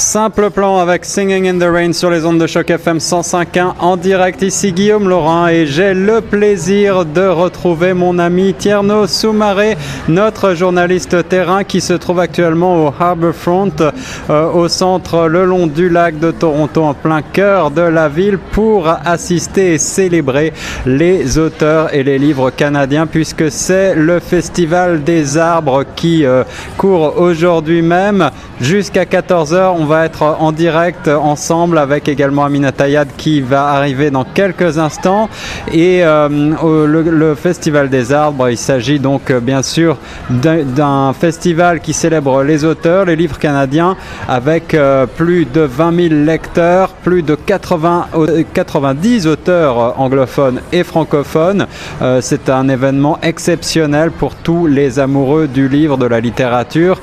Simple plan avec Singing in the Rain sur les ondes de choc FM 105.1 en direct. Ici Guillaume Laurent et j'ai le plaisir de retrouver mon ami Tierno Soumaré, notre journaliste terrain qui se trouve actuellement au Harbourfront, euh, au centre le long du lac de Toronto, en plein cœur de la ville, pour assister et célébrer les auteurs et les livres canadiens, puisque c'est le Festival des arbres qui euh, court aujourd'hui même jusqu'à 14h. On va être en direct ensemble avec également Amina Tayad qui va arriver dans quelques instants. Et euh, le, Festival des arbres, il s'agit donc euh, bien sûr d'un festival qui célèbre les auteurs, les livres canadiens, avec euh, plus de 20 000 lecteurs, plus de 80, 90 auteurs anglophones et francophones. C'est un événement exceptionnel pour tous les amoureux du livre, de la littérature.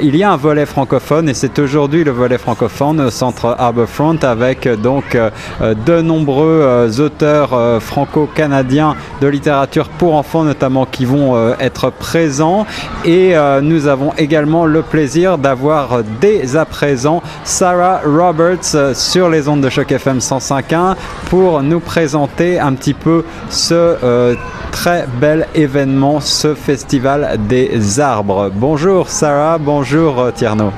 Il y a un volet francophone et c'est aujourd'hui le volet francophone centre Harbourfront avec donc euh, de nombreux euh, auteurs euh, franco-canadiens de littérature pour enfants notamment qui vont euh, être présents et euh, nous avons également le plaisir d'avoir dès à présent Sarah Roberts euh, sur les ondes de choc FM 105.1 pour nous présenter un petit peu ce euh, très bel événement, ce festival des arbres. Bonjour Sarah, bonjour euh, Tierno.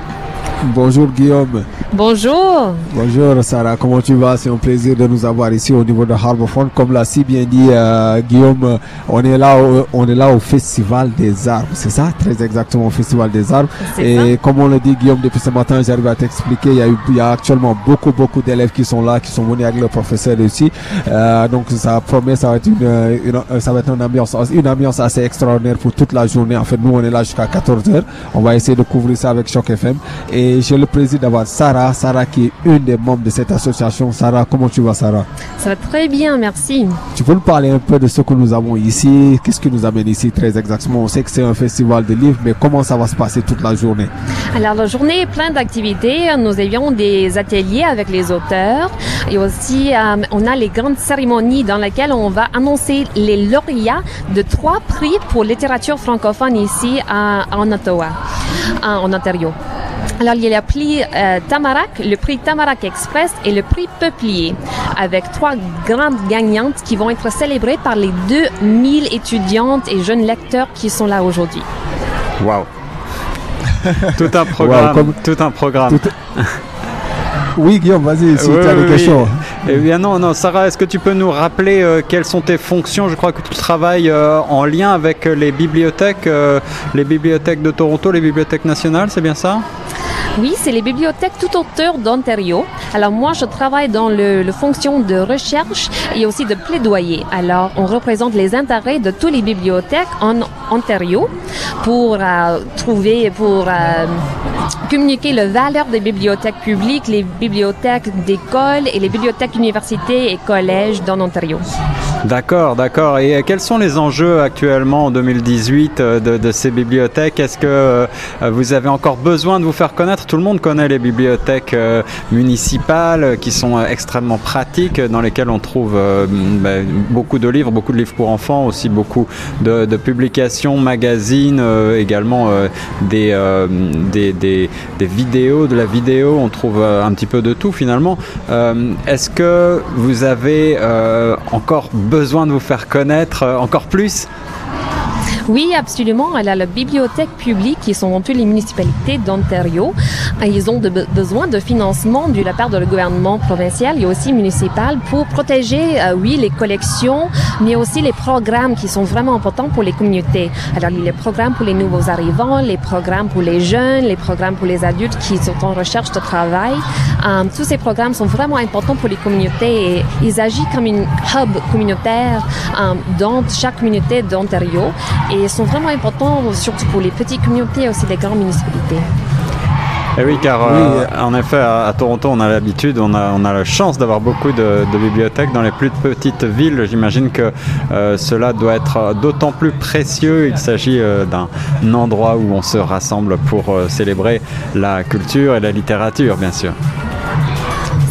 Bonjour Guillaume. Bonjour. Bonjour Sarah, comment tu vas? C'est un plaisir de nous avoir ici au niveau de Harbourfront. Comme l'a si bien dit euh, Guillaume, on est là, au, on est là au Festival des Arbres, c'est ça? Très exactement au Festival des Arbres. Et ça. comme on le dit Guillaume depuis ce matin, j'arrive à t'expliquer, il y a eu, il y a actuellement beaucoup beaucoup d'élèves qui sont là, qui sont venus avec le professeur aussi. Euh, donc ça promet, ça va être une, une, ça va être une ambiance, une ambiance assez extraordinaire pour toute la journée. En fait, nous on est là jusqu'à 14 h On va essayer de couvrir ça avec Choc FM. Et j'ai le plaisir d'avoir Sarah, Sarah qui est une des membres de cette association. Sarah, comment tu vas Sarah? Ça va très bien, merci. Tu peux nous parler un peu de ce que nous avons ici? Qu'est-ce qui nous amène ici très exactement? On sait que c'est un festival de livres, mais comment ça va se passer toute la journée? Alors la journée est pleine d'activités. Nous avions des ateliers avec les auteurs et aussi euh, on a les grandes cérémonies dans lesquelles on va annoncer les lauréats de trois prix pour littérature francophone ici à, en Ottawa, en Ontario. Alors, il y a le prix euh, Tamarack, le prix Tamarack Express et le prix Peuplier, avec trois grandes gagnantes qui vont être célébrées par les 2000 étudiantes et jeunes lecteurs qui sont là aujourd'hui. Wow. tout un programme. Wow, comme... Tout un programme. Tout... Oui, Guillaume, vas-y, si oui, tu as des oui. questions. Eh bien non, non, Sarah, est-ce que tu peux nous rappeler euh, quelles sont tes fonctions? Je crois que tu travailles euh, en lien avec les bibliothèques, euh, les bibliothèques de Toronto, les bibliothèques nationales, c'est bien ça? Oui, c'est les bibliothèques tout autour d'Ontario. Alors moi, je travaille dans le, fonction de recherche et aussi de plaidoyer. Alors, on représente les intérêts de toutes les bibliothèques en Ontario pour euh, trouver, pour euh, communiquer la valeur des bibliothèques publiques, les bibliothèques d'écoles et les bibliothèques universités et collèges dans l'Ontario. D'accord, d'accord. Et quels sont les enjeux actuellement en 2018 de, de ces bibliothèques? Est-ce que euh, vous avez encore besoin de vous faire connaître Tout le monde connaît les bibliothèques euh, municipales qui sont euh, extrêmement pratiques, dans lesquelles on trouve ben, beaucoup de livres, beaucoup de livres pour enfants, aussi beaucoup de, publications, magazines, également des, vidéos, de la vidéo. On trouve un petit peu de tout finalement. Est-ce que vous avez encore besoin de vous faire connaître encore plus? Oui, absolument. Elle a la bibliothèque publique qui sont dans toutes les municipalités d'Ontario. Ils ont besoin de financement de la part le gouvernement provincial et aussi municipal pour protéger, euh, oui, les collections, mais aussi les programmes qui sont vraiment importants pour les communautés. Alors, les programmes pour les nouveaux arrivants, les programmes pour les jeunes, les programmes pour les adultes qui sont en recherche de travail. Um, tous ces programmes sont vraiment importants pour les communautés et ils agissent comme une hub communautaire um, dans chaque communauté d'Ontario et sont vraiment importants surtout pour les petites communautés et aussi les grandes municipalités. Et oui, car oui. Euh, en effet, à, à, Toronto, on a l'habitude, on a, on a la chance d'avoir beaucoup de, de, bibliothèques dans les plus petites villes. J'imagine que euh, cela doit être d'autant plus précieux. Il s'agit euh, d'un endroit où on se rassemble pour célébrer la culture et la littérature, bien sûr.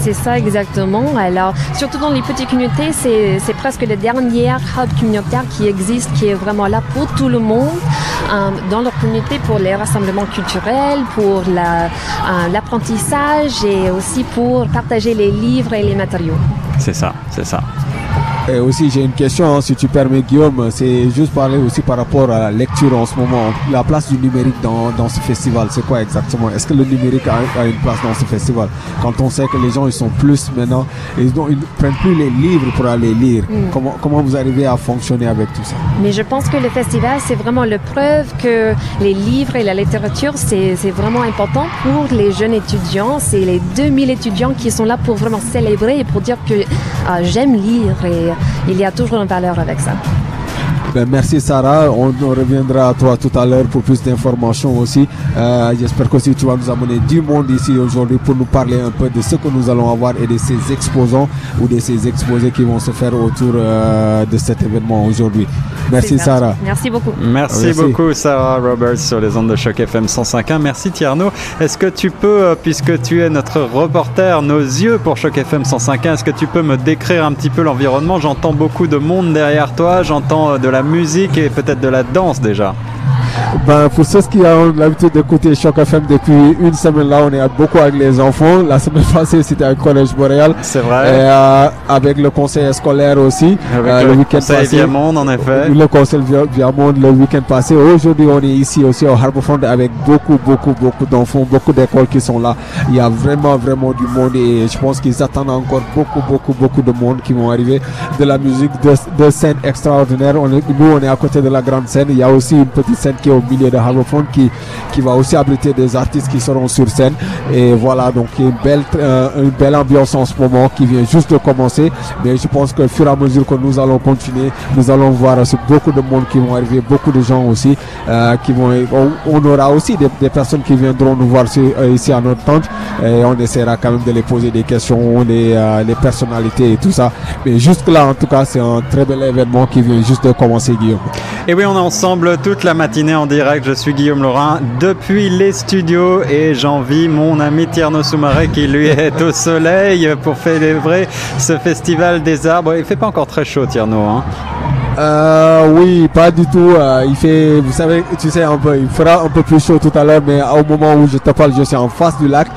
C'est ça exactement. Alors, surtout dans les petites communautés, c'est presque le dernier hub communautaire qui existe, qui est vraiment là pour tout le monde, euh, dans leur communauté, pour les rassemblements culturels, pour euh, l'apprentissage et aussi pour partager les livres et les matériaux. C'est ça, c'est ça. Et aussi, j'ai une question, hein, si tu permets, Guillaume. C'est juste parler aussi par rapport à la lecture en ce moment. La place du numérique dans, dans ce festival, c'est quoi exactement? Est-ce que le numérique a, a une place dans ce festival? Quand on sait que les gens, ils sont plus maintenant, ils ne prennent plus les livres pour aller lire. Comment, comment vous arrivez à fonctionner avec tout ça? Mais je pense que le festival, c'est vraiment la preuve que les livres et la littérature, c'est c'est vraiment important pour les jeunes étudiants. C'est les 2000 étudiants qui sont là pour vraiment célébrer et pour dire que euh, j'aime lire et il y a toujours une valeur avec ça. Ben, merci Sarah, on, on reviendra à toi tout à l'heure pour plus d'informations aussi. Euh, J'espère que aussi tu vas nous amener du monde ici aujourd'hui pour nous parler un peu de ce que nous allons avoir et de ces exposants ou de ces exposés qui vont se faire autour euh, de cet événement aujourd'hui. Merci Sarah. Merci beaucoup. Merci, Merci. beaucoup Sarah Roberts sur les ondes de choc FM 105.1. Merci Tierno. Est-ce que tu peux, euh, puisque tu es notre reporter, nos yeux pour choc FM 105.1, est-ce que tu peux me décrire un petit peu l'environnement? J'entends beaucoup de monde derrière toi, j'entends de la musique et peut-être de la danse déjà. Ben, pour ceux qui ont l'habitude d'écouter Choc FM depuis une semaine là, on est beaucoup avec les enfants. La semaine passée, c'était à Collège Boréal. C'est Et, vrai. euh, avec le conseil scolaire aussi. Avec Euh, le, week-end conseil passé. Viamonde, en effet. Le conseil via, via Monde le week-end passé. Aujourd'hui, on est ici aussi au Harbourfront avec beaucoup, beaucoup, beaucoup d'enfants, beaucoup d'écoles qui sont là. Il y a vraiment, vraiment du monde et je pense qu'ils attendent encore beaucoup, beaucoup, beaucoup de monde qui vont arriver. De la musique, de, de scènes extraordinaires. On est, nous, on est à côté de la grande scène. Il y a aussi une petite scène qui est au de Harbourfront qui, qui va aussi abriter des artistes qui seront sur scène. Et voilà, donc une belle, euh, une belle ambiance en ce moment qui vient juste de commencer. Mais je pense que fur et à mesure que nous allons continuer, nous allons voir aussi beaucoup de monde qui vont arriver, beaucoup de gens aussi euh, qui vont. On, aura aussi des, personnes qui viendront nous voir euh, ici à notre tente et on essaiera quand même de les poser des questions, les, euh, les personnalités et tout ça. Mais jusque là, en tout cas, c'est un très bel événement qui vient juste de commencer, Guillaume. Et oui, on est ensemble toute la matinée en Je suis Guillaume Laurin depuis les studios et j'envie mon ami Tierno Soumaré qui lui est au soleil pour célébrer ce festival des arbres. Il fait pas encore très chaud, Tierno. Hein Euh, oui, pas du tout. euh, il fait, vous savez, tu sais un peu, il fera un peu plus chaud tout à l'heure, mais au moment où je te parle, je suis en face du lac.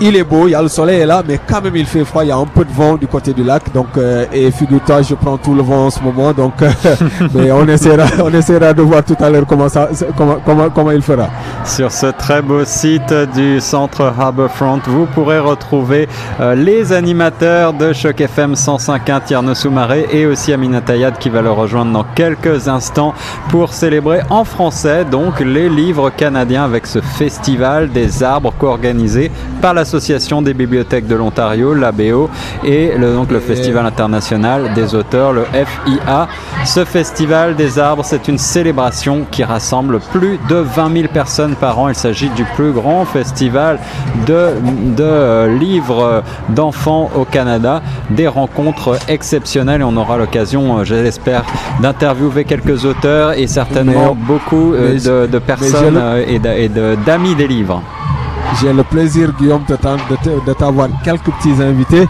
Il est beau, il y a le soleil est là, mais quand même il fait froid. Il y a un peu de vent du côté du lac, donc euh, et figure-toi, je prends tout le vent en ce moment, donc euh, mais on essaiera, on essaiera de voir tout à l'heure comment ça, comment, comment, comment il fera. Sur ce très beau site du centre Harbourfront, vous pourrez retrouver euh, les animateurs de Choc FM 105.1 Tierno Soumaré et aussi Amina Tayad qui va le rejoindre dans quelques instants pour célébrer en français donc les livres canadiens avec ce festival des arbres co-organisé par l'Association des bibliothèques de l'Ontario, l'ABO, et le, donc le Festival international des auteurs, le FIA. Ce festival des arbres, c'est une célébration qui rassemble plus de 20 000 personnes par an. Il s'agit du plus grand festival de, de euh, livres d'enfants au Canada. Des rencontres exceptionnelles et on aura l'occasion, euh, je l'espère, d'interviewer quelques auteurs et certainement Mais- beaucoup euh, de, personnes et d'amis des livres. J'ai le plaisir, Guillaume, de t'avoir quelques petits invités.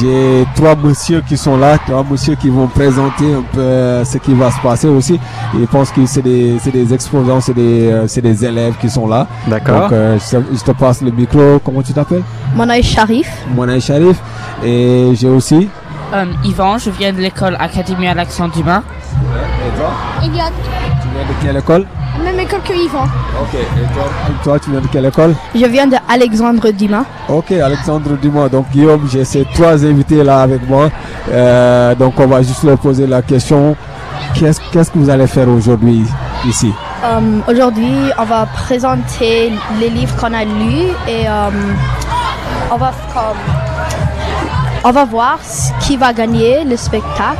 J'ai trois messieurs qui sont là, trois messieurs qui vont présenter un peu euh, ce qui va se passer aussi. Et je pense que c'est des, c'est des exposants, c'est des, euh, c'est des élèves qui sont là. D'accord Donc, euh, je, te- je te passe le micro. Comment tu t'appelles? Mon nom est Sharif. Mon nom est Sharif. Et j'ai aussi? Euh, Yvan, je viens de l'école Académie Alexandre Dumas. Et toi? Eliott, Tu viens de quelle école? Même école que Yvan. Ok. Et toi, et toi, tu viens de quelle école? Je viens de Alexandre Dumas. Ok, Alexandre, dis-moi. Donc, Guillaume, j'ai ces trois invités là avec moi. Euh, donc, on va juste leur poser la question. Qu'est-ce qu'est-ce que vous allez faire aujourd'hui ici? Euh, Aujourd'hui, on va présenter les livres qu'on a lus et euh, on va comme on va voir ce qui va gagner le spectacle,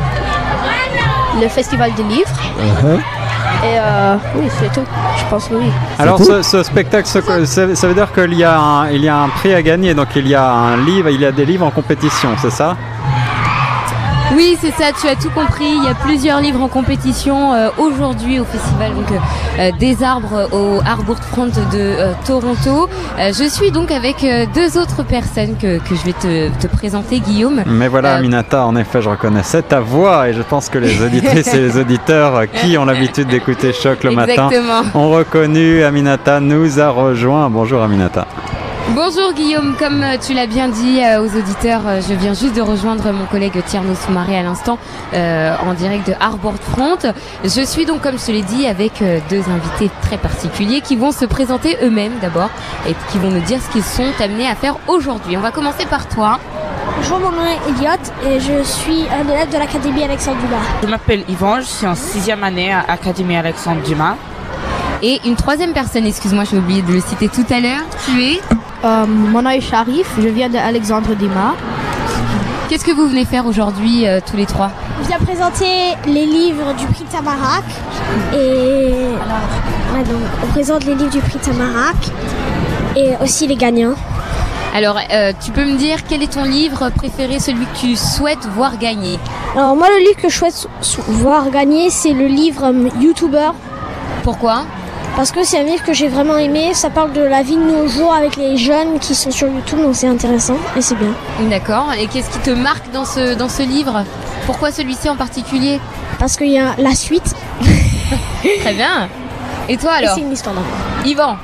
le festival de livres. Uh-huh. Et euh, oui, c'est tout. Je pense que oui. Alors ce, ce spectacle, ce- ça, ça veut dire qu'il y, a un- il y a un prix à gagner, donc il y a un livre, il y a des livres en compétition, c'est ça? Oui, c'est ça, tu as tout compris. Il y a plusieurs livres en compétition euh, aujourd'hui au festival donc, euh, euh, des arbres au Harbour Front de euh, Toronto. Je suis donc avec deux autres personnes que, que je vais te, te présenter, Guillaume. Mais voilà, Aminata, en effet, je reconnaissais ta voix et je pense que les auditrices et les auditeurs qui ont l'habitude d'écouter Choc le matin ont reconnu Aminata nous a rejoint. Bonjour Aminata. Bonjour Guillaume, comme euh, tu l'as bien dit euh, aux auditeurs, euh, je viens juste de rejoindre mon collègue Tierno Soumaré à l'instant euh, en direct de Harbord Front. Je suis donc, comme je te l'ai dit, avec deux invités très particuliers qui vont se présenter eux-mêmes d'abord et qui vont nous dire ce qu'ils sont amenés à faire aujourd'hui. On va commencer par toi. Bonjour, mon nom est Elliot et je suis un élève de l'Académie Alexandre Dumas. Je m'appelle Yvan, je suis en sixième année à Académie Alexandre Dumas. Et une troisième personne, excuse-moi, j'ai oublié de le citer tout à l'heure. Tu es? Euh, mon nom est Sharif, je viens de Alexandre Dima. Qu'est-ce que vous venez faire aujourd'hui euh, tous les trois? Je viens présenter les livres du prix Tamarac et ouais, donc, on présente les livres du prix Tamarac et aussi les gagnants. Alors, euh, tu peux me dire quel est ton livre préféré, celui que tu souhaites voir gagner? Alors moi, le livre que je souhaite sou- voir gagner, c'est le livre YouTuber Pourquoi? Parce que c'est un livre que j'ai vraiment aimé. Ça parle de la vie de nos jours avec les jeunes qui sont sur YouTube, donc c'est intéressant et c'est bien. D'accord. Et qu'est-ce qui te marque dans ce, dans ce livre? Pourquoi celui-ci en particulier? Parce qu'il y a la suite Très bien. Et toi alors? c'est une histoire d'amour. Yvan?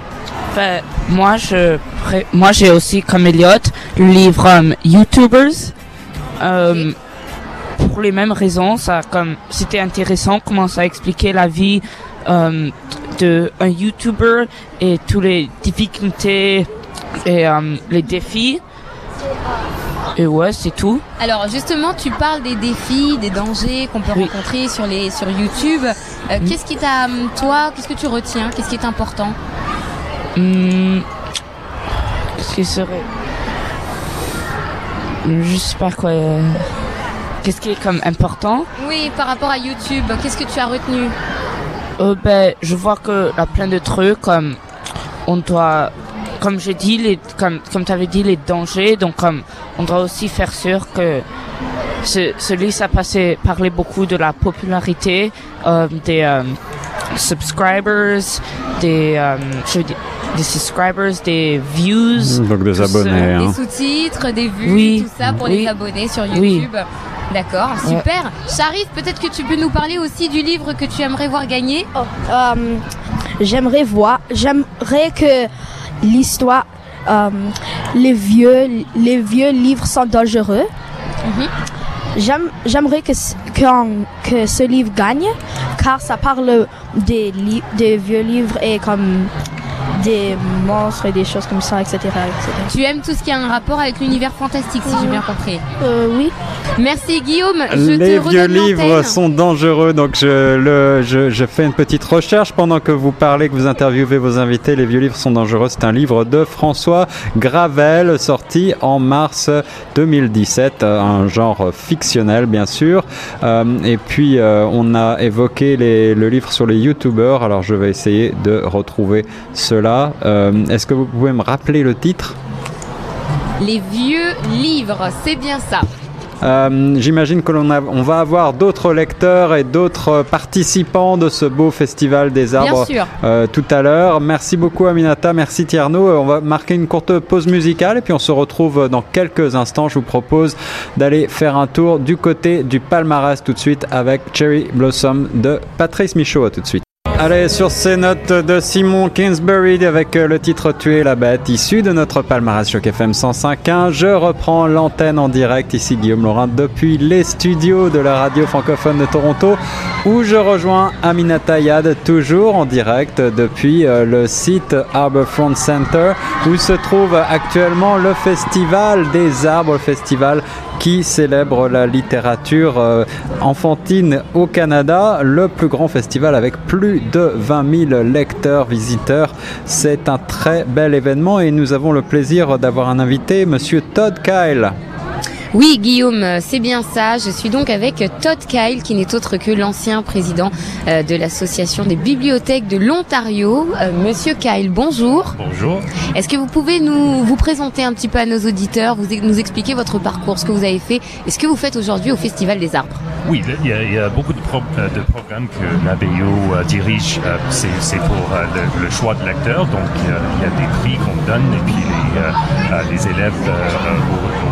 Enfin, moi, je, pré- moi, j'ai aussi comme Elliot le livre um, YouTubers. Euh, Pour les mêmes raisons, ça comme c'était intéressant comment ça expliquait la vie euh, de un YouTuber et toutes les difficultés et euh, les défis. Et ouais, c'est tout. Alors justement, tu parles des défis, des dangers qu'on peut Oui. rencontrer sur, les, sur YouTube. Euh, Qu'est-ce qui t'a, hum, toi, qu'est-ce que tu retiens? Qu'est-ce qui est important? Hmm, Qu'est-ce qui serait? Je sais pas quoi. euh, Qu'est-ce qui est comme important? Oui, par rapport à YouTube, qu'est-ce que tu as retenu? Euh, ben, je vois que y a plein de trucs comme on doit, comme j'ai dit, les, comme comme t'avais dit les dangers, donc comme on doit aussi faire sûr que ce, ce passait parler beaucoup de la popularité euh, des euh, subscribers, des euh, je des subscribers, des views. Donc des abonnés. hein. Des sous-titres, des vues, Oui. tout ça pour Oui. les abonnés sur Oui. YouTube. D'accord, super. Sharif, peut-être que tu peux nous parler aussi du livre que tu aimerais voir gagner? Oh, euh, j'aimerais voir, j'aimerais que l'histoire, euh, les vieux, les vieux livres sont dangereux. Mhm. J'aime, j'aimerais que, ce- qu'en- que ce livre gagne, car ça parle des, li- des vieux livres et comme des monstres et des choses comme ça, etc. etc. Tu aimes tout ce qui a un rapport avec l'univers fantastique, si j'ai bien compris. Euh, oui. Merci Guillaume. Je Les te vieux livres sont dangereux, donc je, le, je, je fais une petite recherche pendant que vous parlez, que vous interviewez vos invités. Les vieux livres sont dangereux. C'est un livre de François Gravel, sorti en mars 2017, euh, un genre fictionnel bien sûr. Euh, et puis euh, on a évoqué les, le livre sur les youtubeurs. Alors je vais essayer de retrouver cela. Euh, Est-ce que vous pouvez me rappeler le titre? Les vieux livres, c'est bien ça. Euh, J'imagine que l'on on va avoir d'autres lecteurs et d'autres participants de ce beau festival des arbres euh, tout à l'heure. Merci beaucoup Aminata, merci Tierno. On va marquer une courte pause musicale et puis on se retrouve dans quelques instants. Je vous propose d'aller faire un tour du côté du palmarès tout de suite avec Cherry Blossom de Patrice Michaud. À tout de suite. Allez, sur ces notes de Simon Kingsbury avec euh, le titre Tuer la bête, issu de notre palmarès Choc FM 105.1, je reprends l'antenne en direct, ici Guillaume Laurent, depuis les studios de la radio francophone de Toronto, où je rejoins Aminata Yad, toujours en direct depuis euh, le site Harbourfront Center, où se trouve actuellement le Festival des arbres, le festival qui célèbre la littérature euh, enfantine au Canada, le plus grand festival avec plus de 20 000 lecteurs, visiteurs. C'est un très bel événement et nous avons le plaisir d'avoir un invité, Monsieur Todd Kyle. Oui, Guillaume, euh, c'est bien ça. Je suis donc avec Todd Kyle, qui n'est autre que l'ancien président euh, de l'Association des bibliothèques de l'Ontario. Euh, Monsieur Kyle, bonjour. Bonjour. Est-ce que vous pouvez nous vous présenter un petit peu à nos auditeurs, vous nous expliquer votre parcours, ce que vous avez fait et ce que vous faites aujourd'hui au Festival des Arbres? Oui, il y a, beaucoup de, euh, programmes que l'ABO euh, dirige. Euh, C'est pour le, choix de lecteurs. Donc, il y a des prix qu'on donne et puis les, élèves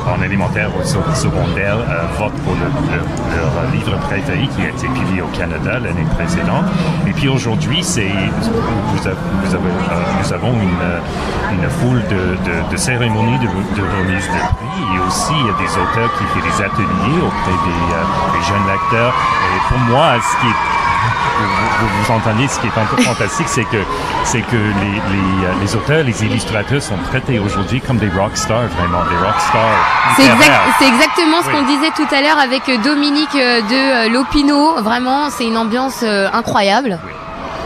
en élémentaire ou sec- secondaire votent pour le- le- leur livre préféré qui a été publié au Canada l'année précédente. Et puis aujourd'hui, c'est nous avons une, foule de, cérémonies de, remise de prix et aussi il y a des auteurs qui font des ateliers auprès des, des jeunes lecteurs. Et pour moi, ce qui est vous, vous, vous entendez, ce qui est un peu fantastique, c'est que, c'est que les, les, euh, les auteurs, les illustrateurs sont traités aujourd'hui comme des rock stars, vraiment, des rock stars. C'est exact- c'est exactement ce Oui. qu'on disait tout à l'heure avec euh, Dominique euh, de Lopino. Vraiment, c'est une ambiance incroyable. Oui.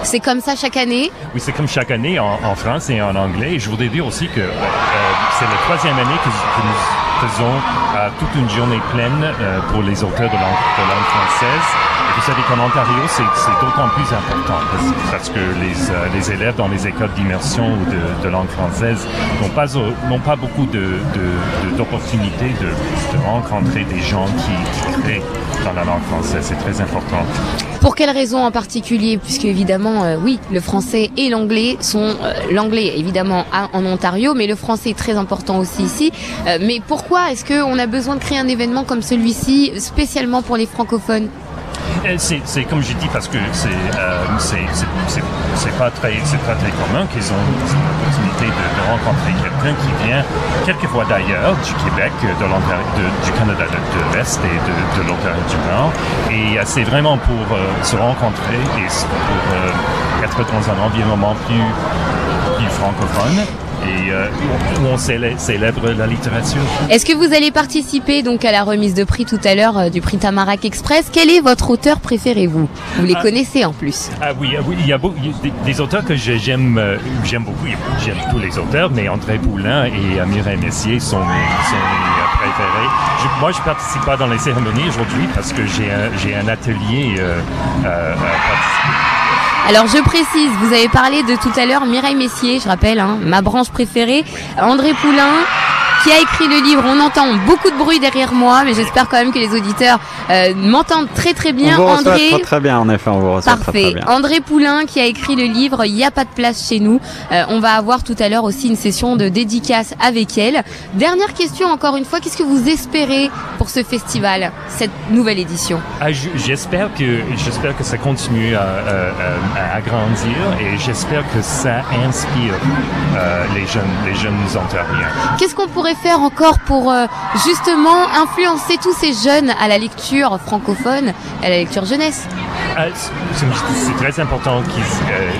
C'est comme ça chaque année? Oui, c'est comme chaque année en, France et en anglais. Et je voudrais dire aussi que euh, euh, c'est la troisième année que, nous faisons euh, toute une journée pleine pour les auteurs de de langue française. Vous savez qu'en Ontario, c'est d'autant plus important parce, que les, euh, les élèves dans les écoles d'immersion ou de, langue française n'ont pas, pas beaucoup de- de- de- d'opportunités de, rencontrer des gens qui, créent dans la langue française. C'est très important. Pour quelles raisons en particulier? Puisque évidemment, euh, oui, le français et l'anglais sont euh, l'anglais évidemment en Ontario, mais le français est très important aussi ici. Euh, mais pourquoi est-ce qu'on a besoin de créer un événement comme celui-ci spécialement pour les francophones? Euh, C'est c'est comme j'ai dit parce que c'est euh, c'est pas très pas très commun qu'ils ont l'opportunité de, rencontrer quelqu'un qui vient quelquefois d'ailleurs du Québec, euh, de du Canada de, l'Est et de, l'Ontario du Nord. Et euh, c'est vraiment pour se rencontrer et pour euh, être dans un environnement plus plus francophone et euh, où on célè- célèbre la littérature. Est-ce que vous allez participer donc à la remise de prix tout à l'heure euh, du prix Tamarack Express? Quel est votre auteur préféré vous Vous les Ah. connaissez en plus. Ah oui, ah oui, il y a, beau- il y a des, des auteurs que j'aime, euh, j'aime beaucoup. J'aime tous les auteurs, mais André Poulain et Mireille Messier sont mes, sont préférés. Je- moi, je participe pas dans les cérémonies aujourd'hui parce que j'ai un, j'ai un atelier à participer. Alors je précise, vous avez parlé de tout à l'heure Mireille Messier, je rappelle, hein, ma branche préférée, André Poulain, qui a écrit le livre. On entend beaucoup de bruit derrière moi, mais j'espère quand même que les auditeurs euh, m'entendent très très bien. on vous André, très très bien, en effet, on vous reçoit très Parfait. très bien. André Poulain qui a écrit le livre Il n'y a pas de place chez nous. Euh, on va avoir tout à l'heure aussi une session de dédicace avec elle. Dernière question encore une fois, qu'est-ce que vous espérez pour ce festival, cette nouvelle édition? Ah, j'espère que j'espère que ça continue à, à- à- à agrandir et j'espère que ça inspire euh, les jeunes les jeunes ontariens. Qu'est-ce qu'on pourrait faire encore pour euh, justement influencer tous ces jeunes à la lecture francophone, à la lecture jeunesse Ah, c'est très important qu'ils euh,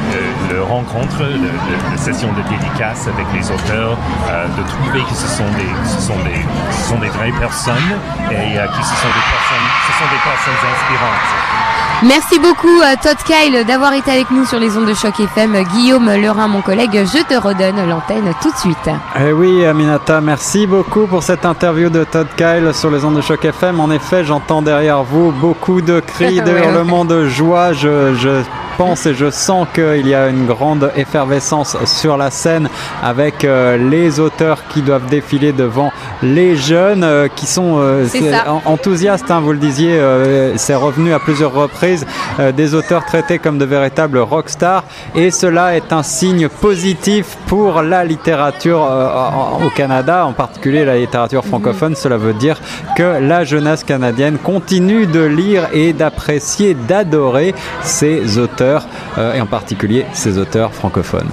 euh, la session de dédicace avec les auteurs, euh, de trouver que ce sont des, ce sont des, ce sont des vraies personnes et que ce sont des personnes, ce sont des personnes inspirantes. Merci beaucoup euh, Todd Kyle d'avoir été avec nous sur les ondes de choc FM. Guillaume Lerin, mon collègue, je te redonne l'antenne tout de suite. Eh oui, Aminata, merci beaucoup pour cette interview de Todd Kyle sur les ondes de choc FM. En effet, j'entends derrière vous beaucoup de cris, de Ouais, hurlements de joie. Je, je pense et je sens qu'il y a une grande effervescence sur la scène avec euh, les auteurs qui doivent défiler devant les jeunes euh, qui sont euh, enthousiastes. hein, vous le disiez, c'est revenu à plusieurs reprises des auteurs traités comme de véritables rockstars et cela est un signe positif pour la littérature au Canada, en particulier la littérature francophone. Cela veut dire que la jeunesse canadienne continue de lire et d'apprécier, d'adorer ces auteurs euh, et en particulier ces auteurs francophones.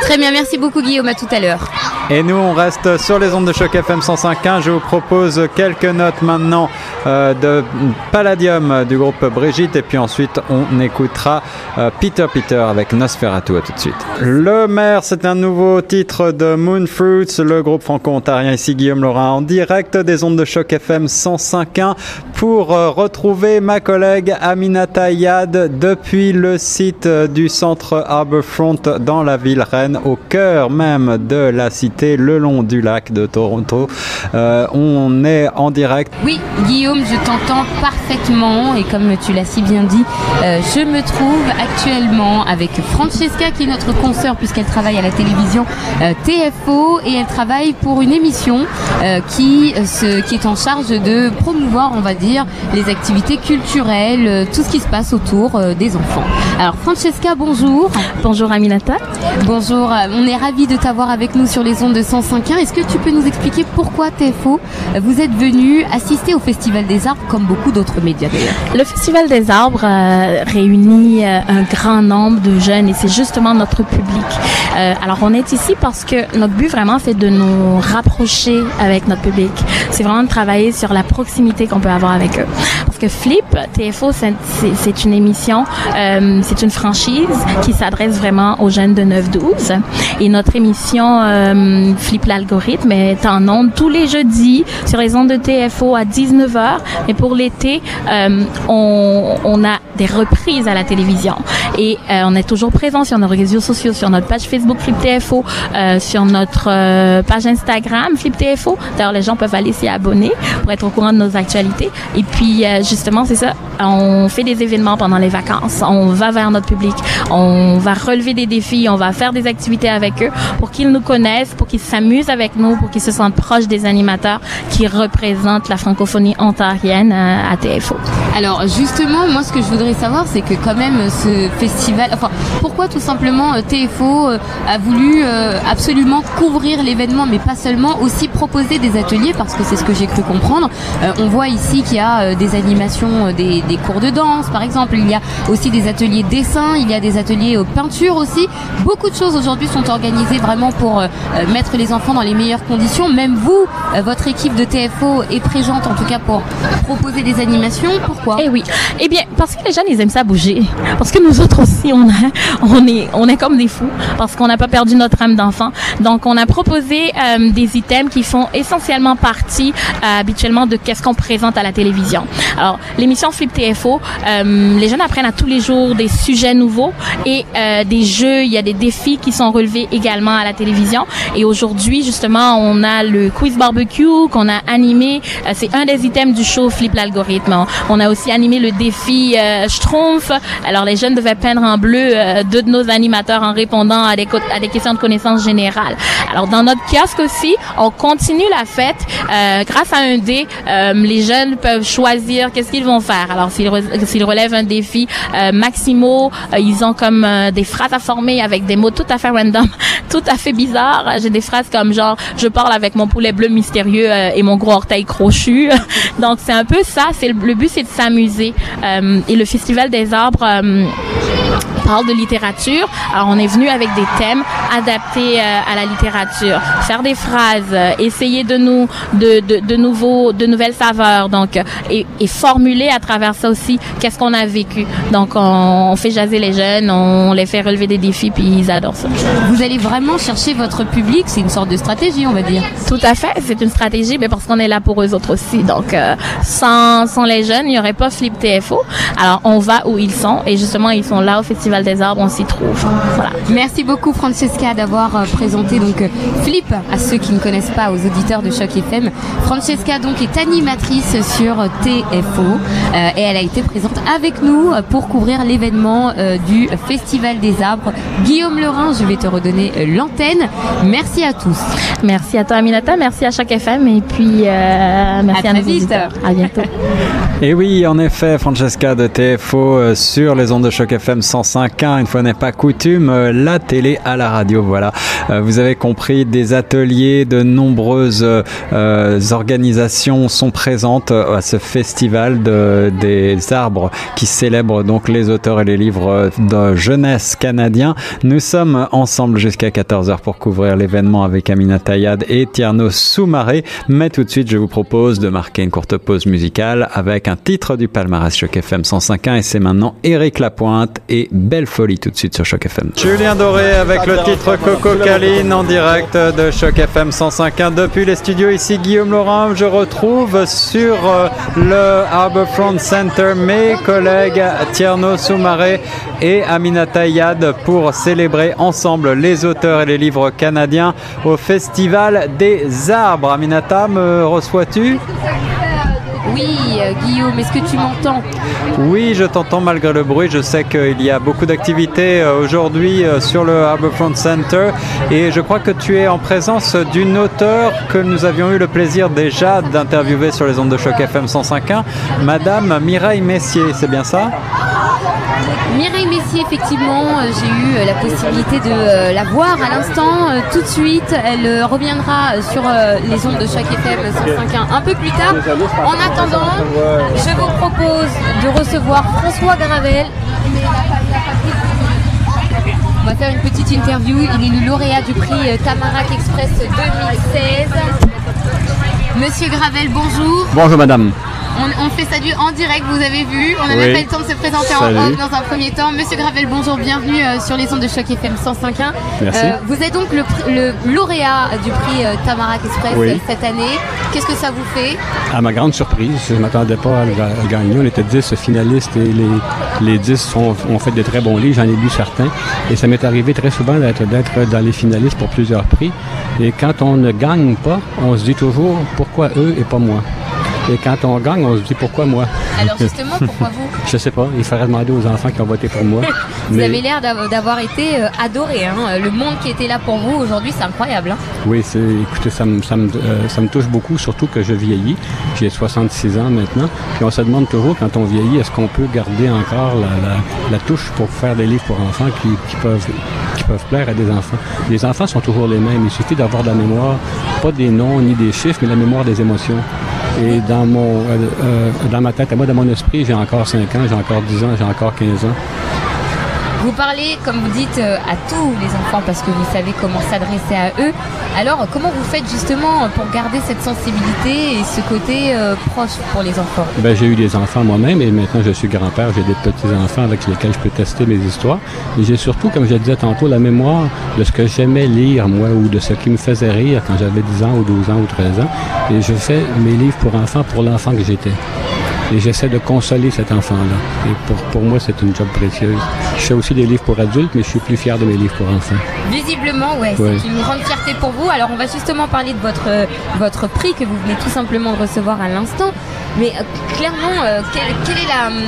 Très bien, merci beaucoup Guillaume, à tout à l'heure. Et nous, on reste sur les ondes de choc FM 105.1. Je vous propose quelques notes maintenant euh, de Palladium du groupe Brigitte. Et puis ensuite, on écoutera euh, Peter Peter avec Nosferatu. À tout de suite. Le maire, c'est un nouveau titre de Moonfruits, le groupe franco-ontarien. Ici Guillaume Laurin en direct des ondes de choc FM 105.1 pour euh, retrouver ma collègue Aminata Yad depuis le site du centre Harbourfront dans la ville Rennes, au cœur même de la cité le long du lac de Toronto. Euh, on est en direct. Oui, Guillaume, je t'entends parfaitement et comme tu l'as si bien dit, euh, je me trouve actuellement avec Francesca qui est notre consoeur puisqu'elle travaille à la télévision euh, TFO et elle travaille pour une émission euh, qui, se, qui est en charge de promouvoir, on va dire, les activités culturelles, tout ce qui se passe autour euh, des enfants. Alors Francesca, bonjour. Bonjour Aminata. Bonjour, euh, on est ravis de t'avoir avec nous sur les ondes de 105.1. Est-ce que tu peux nous expliquer pourquoi TFO euh, vous êtes venu assister au Festival des Arts comme beaucoup d'autres médias Le Festival des arbres euh, réunit un grand nombre de jeunes et c'est justement notre public. Alors on est ici parce que notre but vraiment c'est de nous rapprocher avec notre public. C'est vraiment de travailler sur la proximité qu'on peut avoir avec eux. Parce que Flip, TFO, c'est- une émission, c'est une franchise qui s'adresse vraiment aux jeunes de 9-12. Et notre émission euh, Flip l'algorithme est en ondes tous les jeudis sur les ondes de TFO à 19h. Et pour l'été, euh, on, a des reprises à la télévision. Et euh, on est toujours présent sur nos réseaux sociaux, sur notre page Facebook Flip TFO, euh, sur notre page Instagram Flip TFO. D'ailleurs, les gens peuvent aller s'y abonner pour être au courant de nos actualités. Et puis, justement, c'est ça. On fait des événements pendant les vacances. On va vers notre public. On va relever des défis. On va faire des activités avec eux pour qu'ils nous connaissent, pour qu'ils s'amusent avec nous, pour qu'ils se sentent proches des animateurs qui représentent la francophonie ontarienne euh, à TFO. Alors justement, moi ce que je voudrais savoir, c'est que quand même ce festival, enfin pourquoi tout simplement euh, TFO euh, a voulu absolument couvrir l'événement, mais pas seulement, aussi proposer des ateliers, parce que c'est ce que j'ai cru comprendre. On voit ici qu'il y a des animations, des, des cours de danse par exemple, il y a aussi des ateliers dessin, il y a des ateliers peinture aussi. Beaucoup de choses aujourd'hui sont organisées vraiment pour euh, euh, mettre les enfants dans les meilleures conditions. Même vous, euh, votre équipe de TFO est présente en tout cas pour proposer des animations. Pourquoi? Eh oui. Eh bien, parce que les jeunes, ils aiment ça bouger. Parce que nous autres aussi, on, est, on est comme des fous. Parce qu'on n'a pas perdu notre âme d'enfant. Donc, on a proposé des items qui font essentiellement partie habituellement de qu'est-ce qu'on présente à la télévision. Alors, l'émission Flip TFO, les jeunes apprennent à tous les jours des sujets nouveaux et des jeux. Il y a des défis qui sont relevés également à la télévision. Et aujourd'hui, justement, on a le quiz barbecue qu'on a animé. Euh, c'est un des items du show Flip l'algorithme. On a aussi animé le défi euh, Schtroumpf. Alors, les jeunes devaient peindre en bleu euh, deux de nos animateurs en répondant à des, à des questions de connaissances générales. Alors, dans notre kiosque aussi, on continue la fête. Euh, grâce à un dé, euh, les jeunes peuvent choisir qu'est-ce qu'ils vont faire. Alors, s'ils, re- relèvent un défi euh, Maximo, ils ont comme des phrases à former avec des mots tout à fait random, tout à fait bizarres. J'ai des phrases comme genre, je parle avec mon poulet bleu mystérieux euh, et mon gros orteil crochu. Donc, c'est un peu ça. C'est le, but, c'est de s'amuser. Euh, et le Festival des arbres... parle de littérature. Alors, on est venu avec des thèmes adaptés euh, à la littérature. Faire des phrases, euh, essayer de nous, de, de, de nouveaux, de nouvelles saveurs. Donc, euh, et, et formuler à travers ça aussi qu'est-ce qu'on a vécu. Donc, on, on fait jaser les jeunes, on les fait relever des défis, puis ils adorent ça. Vous allez vraiment chercher votre public, c'est une sorte de stratégie, on va dire. Tout à fait, c'est une stratégie, mais parce qu'on est là pour eux autres aussi. Donc, euh, sans, sans les jeunes, il n'y aurait pas Flip TFO. Alors, on va où ils sont, et justement, ils sont là au Festival des Arbres, on s'y trouve. Voilà. Merci beaucoup Francesca d'avoir euh, présenté donc euh, Flip à ceux qui ne connaissent pas, aux auditeurs de Choc FM. Francesca donc est animatrice sur euh, TFO euh, et elle a été présente avec nous pour couvrir l'événement euh, du Festival des Arbres. Guillaume Lerin, je vais te redonner l'antenne. Merci à tous. Merci à toi, Aminata. Merci à chaque FM. Et puis, euh, merci À nos vite. auditeurs. À bientôt. Et oui, en effet, Francesca de TFO euh, sur les ondes de choc FM 105.1, une fois n'est pas coutume, euh, la télé à la radio, voilà. Euh, vous avez compris, des ateliers, de nombreuses euh, organisations sont présentes à ce festival de, des arbres qui célèbre donc les auteurs et les livres de jeunesse canadiens. Nous sommes ensemble jusqu'à 14h pour couvrir l'événement avec Amina Tayad et Tierno Soumaré. Mais tout de suite, je vous propose de marquer une courte pause musicale avec un titre du palmarès Choc FM 105.1 et c'est maintenant Eric Lapointe et Belle folie tout de suite sur Choc FM. Julien Doré avec le titre Coco Caline en direct de Choc FM 105.1 depuis les studios. Ici Guillaume Laurent. Je retrouve sur euh, le Harbourfront Center mes collègues Tierno Soumaré et Aminata Yad pour célébrer ensemble les auteurs et les livres canadiens au Festival des Arbres. Aminata, me reçois-tu? Oui, euh, Guillaume, est-ce que tu m'entends Oui, je t'entends malgré le bruit. Je sais qu'il y a beaucoup d'activités euh, aujourd'hui euh, sur le Harbourfront Center et je crois que tu es en présence d'une auteure que nous avions eu le plaisir déjà d'interviewer sur les ondes de choc FM 105.1, Madame Mireille Messier. C'est bien ça? Mireille Messier, effectivement, euh, j'ai eu euh, la possibilité de euh, la voir à l'instant. Tout de suite, elle reviendra sur les ondes de chaque FM 105.1 un peu plus tard. En attendant, je vous propose de recevoir François Gravel. On va faire une petite interview. Il est le lauréat du prix Tamarack Express 2016. Monsieur Gravel, bonjour. Bonjour madame. On, on fait ça du- en direct, vous avez vu. On n'a Oui. même pas eu le temps de se présenter en off dans un premier temps. Monsieur Gravel, bonjour, bienvenue euh, sur les ondes de choc FM 105.1. Merci. Euh, vous êtes donc le, lauréat du prix euh, Tamarack Express Oui. euh, cette année. Qu'est-ce que ça vous fait? À ma grande surprise, je ne m'attendais pas à gagner. On était 10 finalistes et les, les 10 sont- ont fait de très bons livres. J'en ai lu certains. Et ça m'est arrivé très souvent d'être d'être dans les finalistes pour plusieurs prix. Et quand on ne gagne pas, on se dit toujours pourquoi eux et pas moi? Et quand on gagne, on se dit pourquoi moi? Alors justement, pourquoi vous? Je sais pas. Il faudrait demander aux enfants qui ont voté pour moi. Vous Mais- avez l'air d'av- d'avoir été euh, adoré. hein. Le monde qui était là pour vous aujourd'hui, c'est incroyable. hein. Oui, c'est, écoutez, ça me, ça, me, euh, ça me touche beaucoup, surtout que je vieillis. J'ai 66 ans maintenant. Puis on se demande toujours, quand on vieillit, est-ce qu'on peut garder encore la, la, la touche pour faire des livres pour enfants qui, qui, peuvent, qui peuvent plaire à des enfants? Les enfants sont toujours les mêmes. Il suffit d'avoir de la mémoire, pas des noms ni des chiffres, mais la mémoire des émotions. Et dans, mon, euh, euh, dans ma tête, à moi, dans mon esprit, j'ai encore 5 ans, j'ai encore 10 ans, j'ai encore 15 ans. Vous parlez, comme vous dites, euh, à tous les enfants parce que vous savez comment s'adresser à eux. Alors, comment vous faites justement pour garder cette sensibilité et ce côté euh, proche pour les enfants? Ben, j'ai eu des enfants moi-même et maintenant je suis grand-père, j'ai des petits-enfants avec lesquels je peux tester mes histoires. J'ai surtout, comme je disais tantôt, la mémoire de ce que j'aimais lire, moi, ou de ce qui me faisait rire quand j'avais 10 ans ou 12 ans ou 13 ans. Et je fais mes livres pour enfants pour l'enfant que j'étais. Et j'essaie de consoler cet enfant-là. Et pour, pour moi, c'est une job précieuse. Je fais aussi des livres pour adultes, mais je suis plus fier de mes livres pour enfants. Visiblement, ouais, Ouais. c'est une grande fierté pour vous. Alors, on va justement parler de votre, euh, votre prix que vous venez tout simplement de recevoir à l'instant. Mais euh, clairement, euh, quelle, quelle est la. hum,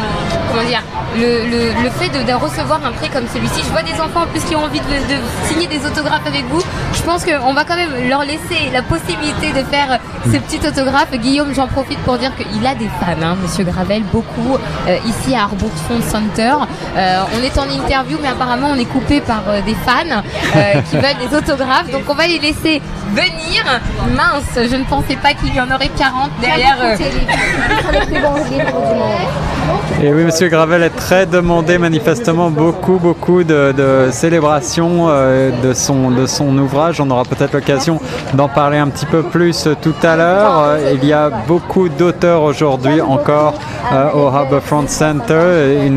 Comment dire Le, le, le fait de, de recevoir un prix comme celui-ci? Je vois des enfants en plus qui ont envie de, de signer des autographes avec vous. Je pense qu'on va quand même leur laisser la possibilité de faire euh, ce petit autographe. Guillaume, j'en profite pour dire qu'il a des fans, hein, monsieur Gravel, beaucoup euh, ici à Harbourfront Center. Euh, on est en interview, mais apparemment on est coupé par euh, des fans euh, qui veulent des autographes. Donc on va les laisser venir. Mince, je ne pensais pas qu'il y en aurait 40 derrière. Et oui, Monsieur Gravel est très demandé, manifestement beaucoup, beaucoup de, de célébrations euh, de, son, de son ouvrage. On aura peut-être l'occasion d'en parler un petit peu plus tout à l'heure. Euh, Il y a beaucoup d'auteurs aujourd'hui encore euh, au Harbourfront Center,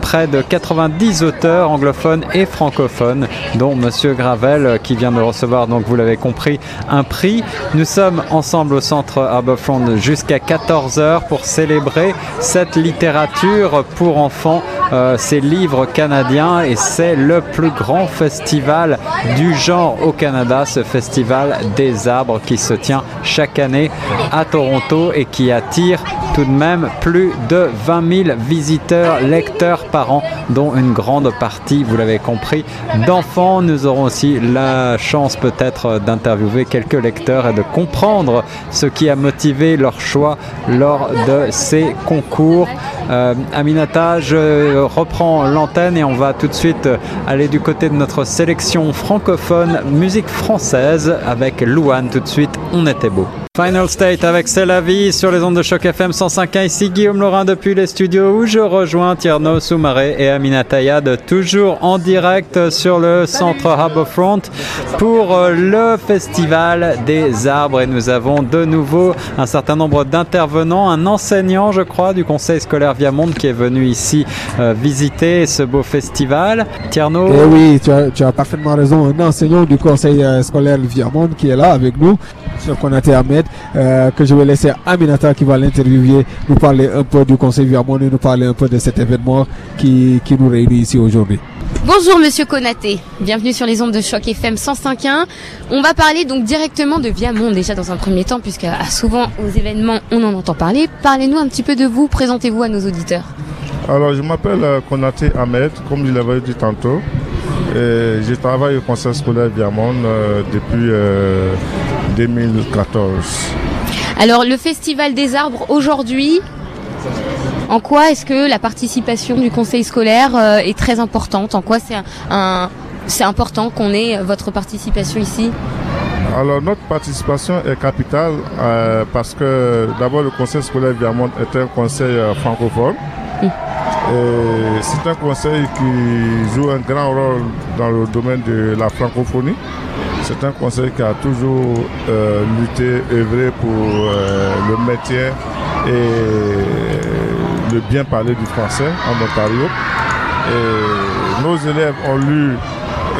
près de 90 auteurs anglophones et francophones, dont Monsieur Gravel qui vient de recevoir, donc vous l'avez compris, un prix. Nous sommes ensemble au centre Harbourfront jusqu'à 14h pour célébrer cette littérature pour enfants, euh, ces livres canadiens et c'est le plus grand festival du genre au Canada, ce festival des arbres qui se tient chaque année à Toronto et qui attire tout de même plus de 20 000 visiteurs, lecteurs par an, dont une grande partie, vous l'avez compris, d'enfants. Nous aurons aussi la chance peut-être d'interviewer quelques lecteurs et de comprendre ce qui a motivé leur choix lors de ces concours. Euh, Aminata, je reprends l'antenne et on va tout de suite aller du côté de notre sélection francophone musique française avec Louane tout de suite. On était beau. Final State avec C'est la vie sur les ondes de choc FM 105.1. Ici Guillaume Laurin depuis les studios où je rejoins Tierno Soumaré et Amina Tayad toujours en direct sur le centre Harbourfront pour euh, le festival des arbres et nous avons de nouveau un certain nombre d'intervenants, un enseignant je crois du conseil scolaire Viamonde qui est venu ici euh, visiter ce beau festival. Tierno Eh oui, tu as, parfaitement raison. Un enseignant du conseil euh, scolaire Viamonde qui est là avec nous, sur Konaté Ahmed, euh, que je vais laisser Aminata qui va l'interviewer, nous parler un peu du conseil Viamonde et nous parler un peu de cet événement qui, qui nous réunit ici aujourd'hui. Bonjour Monsieur Konaté, bienvenue sur les ondes de choc FM 105.1. On va parler donc directement de Viamonde déjà dans un premier temps puisque ah, souvent aux événements on en entend parler. Parlez-nous un petit peu de vous, présentez-vous à nos auditeurs. Alors, je m'appelle euh, Konaté Ahmed, comme je l'avais dit tantôt. Et je travaille au conseil scolaire Viamonde euh, depuis euh, 2014. Alors le festival des arbres aujourd'hui, en quoi est-ce que la participation du conseil scolaire euh, est très importante? En quoi c'est un, un- c'est important qu'on ait votre participation ici? Alors, notre participation est capitale euh, parce que d'abord, le conseil scolaire Viamonde est un conseil euh, francophone. Et C'est un conseil qui joue un grand rôle dans le domaine de la francophonie. C'est un conseil qui a toujours euh, lutté, œuvré pour euh, le maintien et le bien parler du français en Ontario. Nos élèves ont lu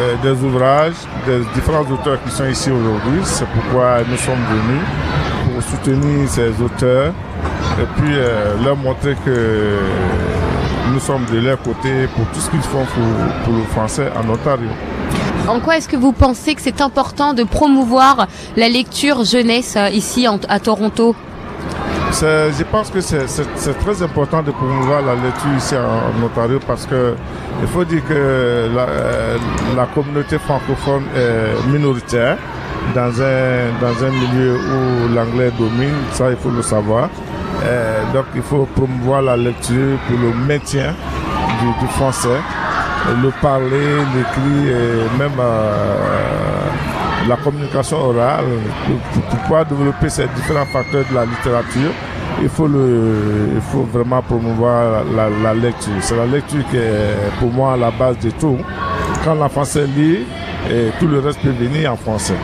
euh, des ouvrages des différents auteurs qui sont ici aujourd'hui. C'est pourquoi nous sommes venus pour soutenir ces auteurs et puis euh, leur montrer que nous sommes de leur côté pour tout ce qu'ils font pour le français en Ontario. En quoi est-ce que vous pensez que c'est important de promouvoir la lecture jeunesse euh, ici à Toronto? Je pense que c'est très important de promouvoir la lecture ici en, Ontario parce que il faut dire que la, euh, communauté francophone est minoritaire dans un, milieu où l'anglais domine, ça il faut le savoir. Donc il faut promouvoir la lecture pour le maintien du français, le parler, l'écrit et même euh, la communication orale pour, pouvoir développer ces différents facteurs de la littérature. Il faut, le, il faut vraiment promouvoir la, lecture. C'est la lecture qui est pour moi la base de tout. Quand l'enfant sait lire, et tout le reste peut venir en français.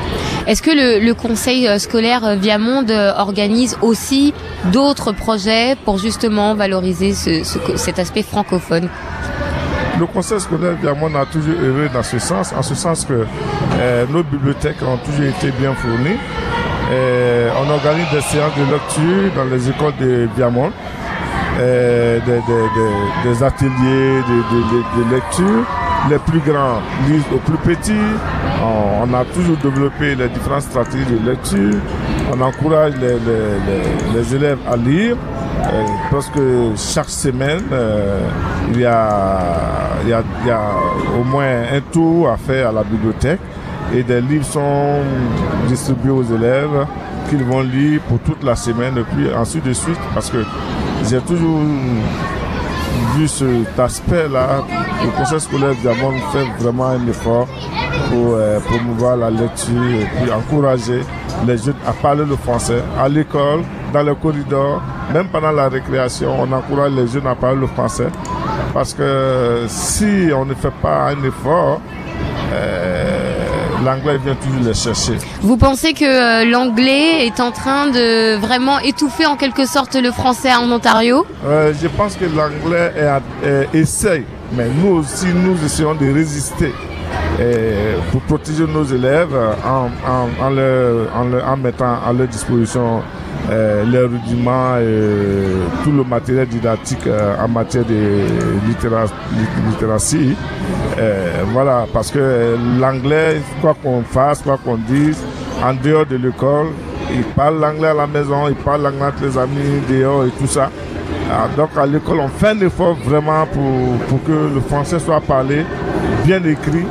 Est-ce que le, conseil euh, scolaire euh, Viamonde organise aussi d'autres projets pour justement valoriser cet aspect francophone? Le conseil scolaire Viamon a toujours œuvré dans ce sens, en ce sens que euh, nos bibliothèques ont toujours été bien fournies. Euh, on organise des séances de lecture dans les écoles de Viamon, euh, des, ateliers de, de- de- de lecture. Les plus grands lisent aux plus petits. On, a toujours développé les différentes stratégies de lecture. On encourage les élèves à lire. Euh, parce que chaque semaine, euh, il, y a, au moins un tour à faire à la bibliothèque et des livres sont distribués aux élèves qu'ils vont lire pour toute la semaine et puis ensuite de suite parce que j'ai toujours vu cet aspect-là. Le conseil scolaire Diamond fait vraiment un effort pour euh, promouvoir la lecture et puis encourager les jeunes à parler le français à l'école, dans le corridor, même pendant la récréation, on encourage les jeunes à parler le français. Parce que si on ne fait pas un effort, euh, l'anglais vient toujours les chercher. Vous pensez que euh, l'anglais est en train de vraiment étouffer en quelque sorte le français en Ontario? Euh, je pense que l'anglais essaye, mais nous aussi, nous essayons de résister pour protéger nos élèves en, en, en, leur- en leur- en mettant à leur disposition les rudiments et tout le matériel didactique euh, en matière de littéra- lit- littératie. Euh, voilà, parce que euh, l'anglais, quoi qu'on fasse, quoi qu'on dise, en dehors de l'école, ils parlent l'anglais à la maison, ils parlent l'anglais avec les amis dehors et tout ça. Ah, donc à l'école, on fait un effort vraiment pour, pour que le français soit parlé, bien écrit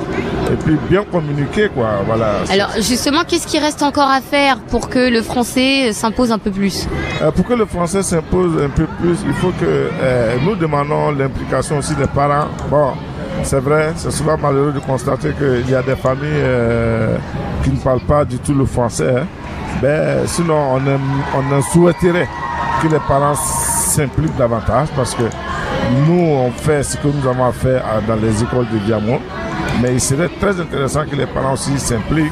et puis bien communiqué. Quoi. Voilà. Alors justement, qu'est-ce qui reste encore à faire pour que le français euh, s'impose un peu plus Euh, pour que le français s'impose un peu plus, il faut que euh, nous demandons l'implication aussi des parents. Bon, c'est vrai, c'est souvent malheureux de constater qu'il y a des familles euh, qui ne parlent pas du tout le français. hein. Ben, sinon, on, aime- on en souhaiterait que les parents s'impliquent davantage parce que nous, on fait ce que nous avons fait dans les écoles de Diamond. Mais il serait très intéressant que les parents aussi s'impliquent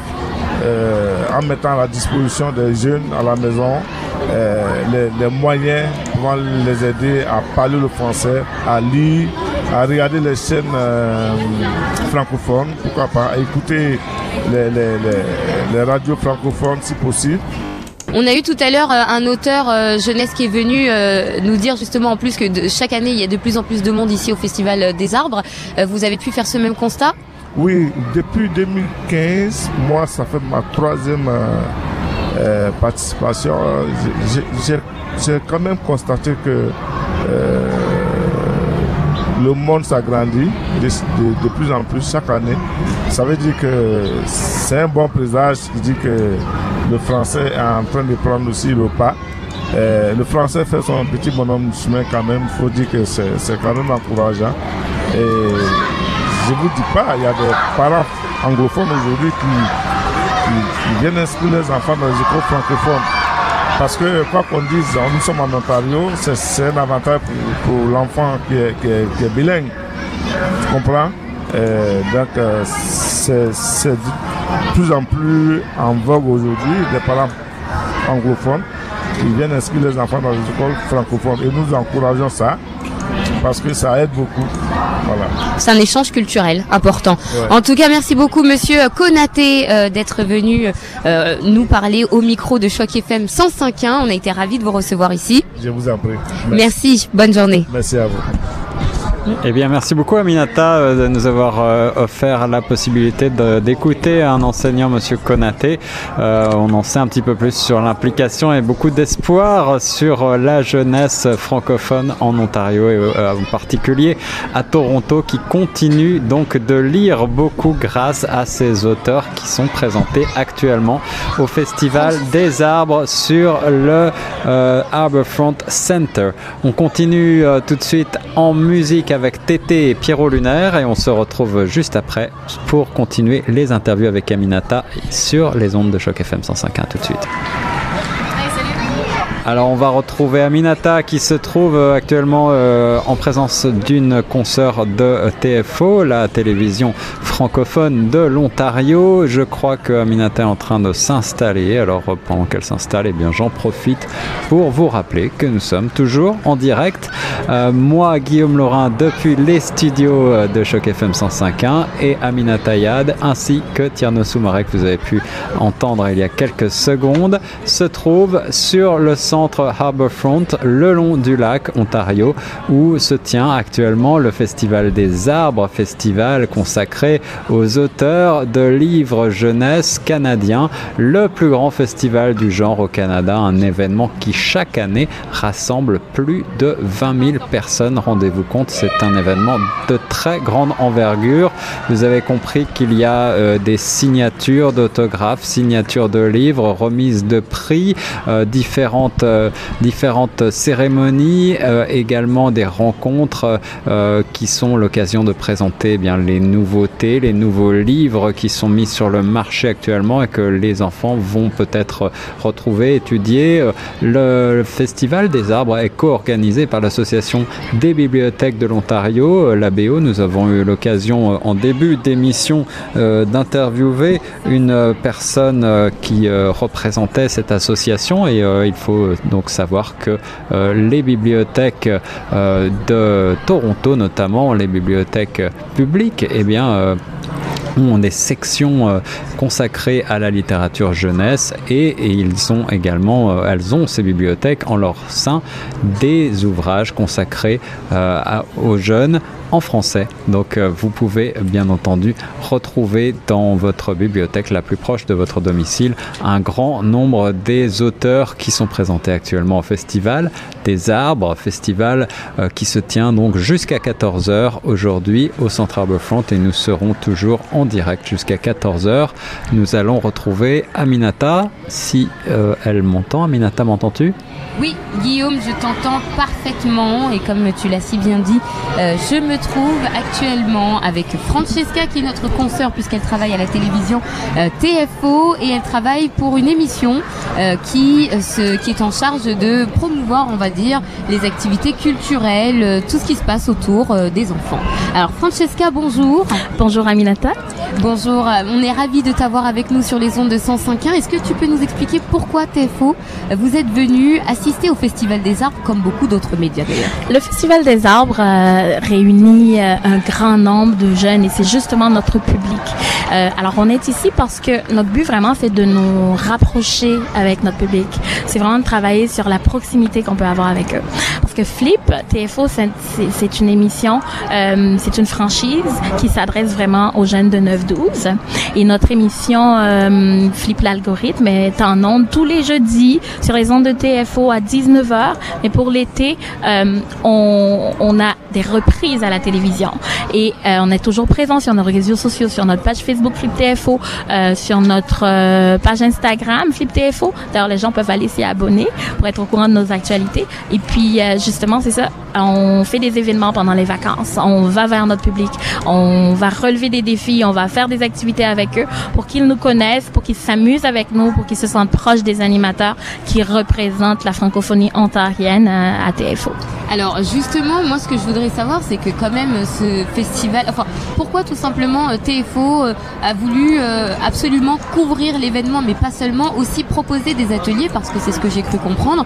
euh, en mettant à la disposition des jeunes à la maison euh, les, moyens pouvant les aider à parler le français, à lire, à regarder les chaînes euh, francophones, pourquoi pas, à écouter les, radios francophones si possible. On a eu tout à l'heure un auteur jeunesse qui est venu nous dire justement en plus que chaque année il y a de plus en plus de monde ici au Festival des Arbres. Vous avez pu faire ce même constat? Oui, depuis 2015, moi, ça fait ma troisième euh, euh, participation. J'ai- quand même constaté que euh, le monde s'agrandit de, de- de plus en plus chaque année. Ça veut dire que c'est un bon présage qui dit que le français est en train de prendre aussi le pas. Euh, le français fait son petit bonhomme de chemin quand même. Il faut dire que c'est c'est quand même encourageant. Et je vous dis pas, il y a des parents anglophones aujourd'hui qui, viennent inscrire les enfants dans les écoles francophones. Parce que, quoi qu'on dise, nous sommes en Ontario, c'est un avantage pour, l'enfant qui est, bilingue. Tu comprends? Euh, Donc, euh, c'est de plus en plus en vogue aujourd'hui, des parents anglophones qui viennent inscrire les enfants dans les écoles francophones. Et nous encourageons ça parce que ça aide beaucoup. Voilà. C'est un échange culturel important. Ouais. En tout cas, merci beaucoup, Monsieur Konaté, euh, d'être venu euh, nous parler au micro de Choc FM 105.1. On a été ravis de vous recevoir ici. Je vous en prie. Merci. Bonne journée. Merci à vous. Eh bien, merci beaucoup Aminata euh, de nous avoir euh, offert la possibilité d'écouter un enseignant, Monsieur Konaté. Euh, on en sait un petit peu plus sur l'implication et beaucoup d'espoir sur la jeunesse francophone en Ontario et en particulier à Toronto qui continue donc de lire beaucoup grâce à ces auteurs qui sont présentés actuellement au Festival des arbres sur le euh, Harbourfront Center. On continue euh, tout de suite en musique avec Tété et Pierrot Lunaire et on se retrouve juste après pour continuer les interviews avec Aminata sur les ondes de choc FM 105.1 tout de suite. Alors on va retrouver Aminata qui se trouve euh, actuellement euh, en présence d'une consoeur de TFO, la télévision francophone de l'Ontario. Je crois que Aminata est en train de s'installer. Alors pendant qu'elle s'installe, eh bien j'en profite pour vous rappeler que nous sommes toujours en direct. Euh, moi, Guillaume Laurin, depuis les studios de Choc FM 105.1 et Aminata Yad, ainsi que Tierno Soumaré que vous avez pu entendre il y a quelques secondes, se trouve sur le centre Harbourfront, le long du lac Ontario, où se tient actuellement le Festival des Arbres, festival consacré aux auteurs de livres jeunesse canadiens, le plus grand festival du genre au Canada, un événement qui chaque année rassemble plus de 20 000 personnes. Rendez-vous compte, c'est un événement de très grande envergure. Vous avez compris qu'il y a euh, des signatures d'autographes, signatures de livres, remises de prix, euh, différentes, euh, différentes cérémonies, euh, également des rencontres euh, qui sont l'occasion de présenter eh bien les nouveautés, les nouveaux livres qui sont mis sur le marché actuellement et que les enfants vont peut-être retrouver, étudier. Le Festival des arbres est co-organisé par l'Association des bibliothèques de l'Ontario, euh, l'ABO. Nous avons eu l'occasion en début d'émission d'interviewer une personne qui représentait cette association et il faut donc savoir que euh, les bibliothèques euh, de Toronto, notamment les bibliothèques publiques, eh bien, euh, ont des sections consacrées à la littérature jeunesse et, ils ont également, elles ont ces bibliothèques en leur sein des ouvrages consacrés aux jeunes français. Donc euh, vous pouvez bien entendu retrouver dans votre bibliothèque la plus proche de votre domicile un grand nombre des auteurs qui sont présentés actuellement au festival des arbres, festival euh, qui se tient donc jusqu'à 14h aujourd'hui au Centre Harbourfront et nous serons toujours en direct jusqu'à 14h. Nous allons retrouver Aminata si euh, elle m'entend. Aminata, m'entends-tu? Oui, Guillaume, je t'entends parfaitement et comme tu l'as si bien dit, euh, je me retrouve actuellement avec Francesca qui est notre consoeur puisqu'elle travaille à la télévision euh, TFO et elle travaille pour une émission euh, qui, se, qui est en charge de promouvoir, on va dire, les activités culturelles, tout ce qui se passe autour des enfants. Alors Francesca, bonjour. Bonjour Aminata. Bonjour, on est ravis de t'avoir avec nous sur les ondes de 105.1. Est-ce que tu peux nous expliquer pourquoi TFO vous êtes venu assister au Festival des Arts comme beaucoup d'autres médias d'ailleurs Le Festival des arbres euh, réunit euh, un grand nombre de jeunes et c'est justement notre public. Euh, alors on est ici parce que notre but vraiment c'est de nous rapprocher avec notre public. C'est vraiment de travailler sur la proximité qu'on peut avoir avec eux. Parce que Flip, TFO, c'est- une émission, c'est une franchise qui s'adresse vraiment aux jeunes de 9-12. Et notre émission Flip l'algorithme est en ondes tous les jeudis sur les ondes de TFO à 19h. Mais pour l'été, euh, on, a des reprises à la télévision. Et euh, on est toujours présent sur nos réseaux sociaux, sur notre page Facebook Flip TFO, euh, sur notre page Instagram Flip TFO. D'ailleurs, les gens peuvent aller s'y abonner pour être au courant de nos actualités. Et puis, justement, c'est ça. On fait des événements pendant les vacances. On va vers notre public. On va relever des défis. On va faire des activités avec eux pour qu'ils nous connaissent, pour qu'ils s'amusent avec nous, pour qu'ils se sentent proches des animateurs qui représentent la francophonie ontarienne euh, à TFO. Alors justement, moi ce que je voudrais savoir, c'est que quand même ce festival, enfin pourquoi tout simplement euh, TFO euh, a voulu absolument couvrir l'événement, mais pas seulement, aussi proposer des ateliers, parce que c'est ce que j'ai cru comprendre.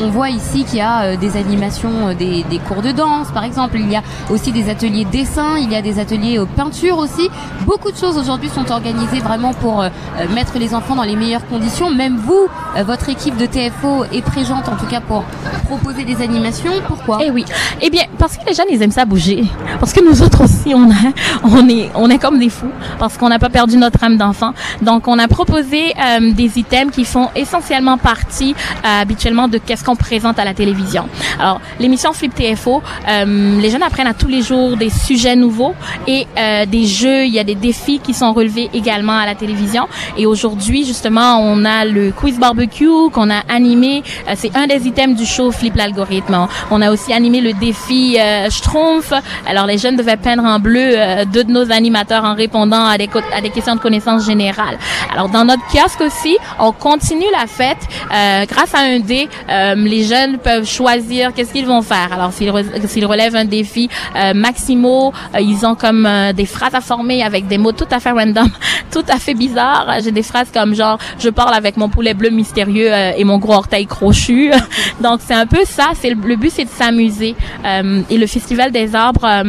On voit ici qu'il y a des animations, des, des cours de danse par exemple, il y a aussi des ateliers dessin, il y a des ateliers euh, peinture aussi. Beaucoup de choses aujourd'hui sont organisées vraiment pour euh, euh, mettre les enfants dans les meilleures conditions. Même vous, votre équipe de TFO est présente en tout cas pour proposer des animations. Pourquoi? Eh oui. Eh bien, parce que les jeunes, aiment ça bouger. Parce que nous autres aussi, on, est, on est comme des fous. Parce qu'on n'a pas perdu notre âme d'enfant. Donc, on a proposé des items qui font essentiellement partie habituellement de qu'est-ce qu'on présente à la télévision. Alors, l'émission Flip TFO, euh, les jeunes apprennent à tous les jours des sujets nouveaux et euh, des jeux. Il y a des défis qui sont relevés également à la télévision. Et aujourd'hui, justement, on a le quiz barbecue qu'on a animé. Euh, c'est un des items du show Flip l'algorithme. On- a aussi animé le défi euh, Schtroumpf. Alors, les jeunes devaient peindre en bleu euh, deux de nos animateurs en répondant à des, à des questions de connaissances générales. Alors, dans notre kiosque aussi, on continue la fête. Euh, grâce à un dé, les jeunes peuvent choisir qu'est-ce qu'ils vont faire. Alors, s'ils re- s'ils relèvent un défi euh, maximaux, euh, ils ont comme euh, des phrases à former avec des mots tout à fait random, tout à fait bizarres. J'ai des phrases comme genre, je parle avec mon poulet bleu mystérieux euh, et mon gros orteil crochu. Donc, c'est un peu ça. C'est le, le but, c'est de s'amuser. Euh, et le Festival des arbres...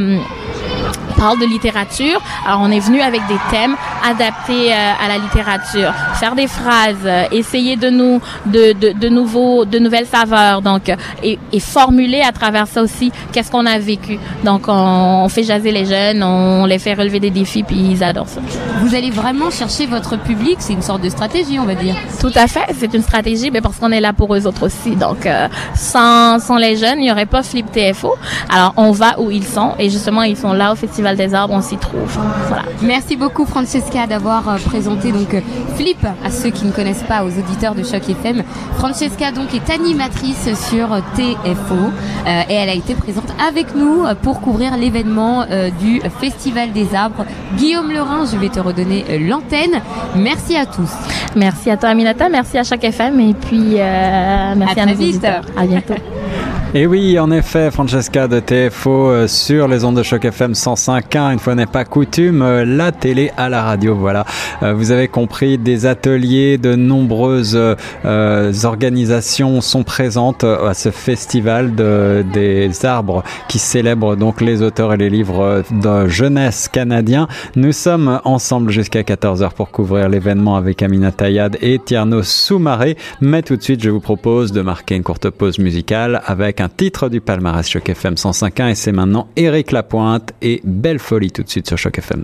euh, parle de littérature. Alors, on est venu avec des thèmes adaptés euh, à la littérature. Faire des phrases, euh, essayer de nous, de, de, de nouveaux, de nouvelles saveurs. Donc, euh, et, et formuler à travers ça aussi qu'est-ce qu'on a vécu. Donc, on, on fait jaser les jeunes, on les fait relever des défis, puis ils adorent ça. Vous allez vraiment chercher votre public, c'est une sorte de stratégie, on va dire. Tout à fait, c'est une stratégie, mais parce qu'on est là pour eux autres aussi. Donc, euh, sans, sans les jeunes, il n'y aurait pas Flip TFO. Alors, on va où ils sont, et justement, ils sont là au Festival des Arbres, on s'y trouve. Voilà. Merci beaucoup Francesca d'avoir euh, présenté donc euh, Flip à ceux qui ne connaissent pas, aux auditeurs de Choc FM. Francesca donc est animatrice sur euh, TFO euh, et elle a été présente avec nous pour couvrir l'événement euh, du Festival des Arbres. Guillaume Lerin, je vais te redonner l'antenne. Merci à tous. Merci à toi, Aminata. Merci à chaque FM. Et puis, euh, merci À à, très nos vite. auditeurs. À bientôt. Et oui, en effet, Francesca de TFO euh, sur les ondes de choc FM 105.1, une fois n'est pas coutume, euh, la télé à la radio, voilà. Euh, vous avez compris, des ateliers, de nombreuses euh, organisations sont présentes à ce festival de, des arbres qui célèbre donc les auteurs et les livres de jeunesse canadiens. Nous sommes ensemble jusqu'à 14h pour couvrir l'événement avec Amina Tayad et Tierno Soumaré. Mais tout de suite, je vous propose de marquer une courte pause musicale avec un titre du palmarès Choc FM 105.1 et c'est maintenant Eric Lapointe et Belle Folie tout de suite sur Choc FM.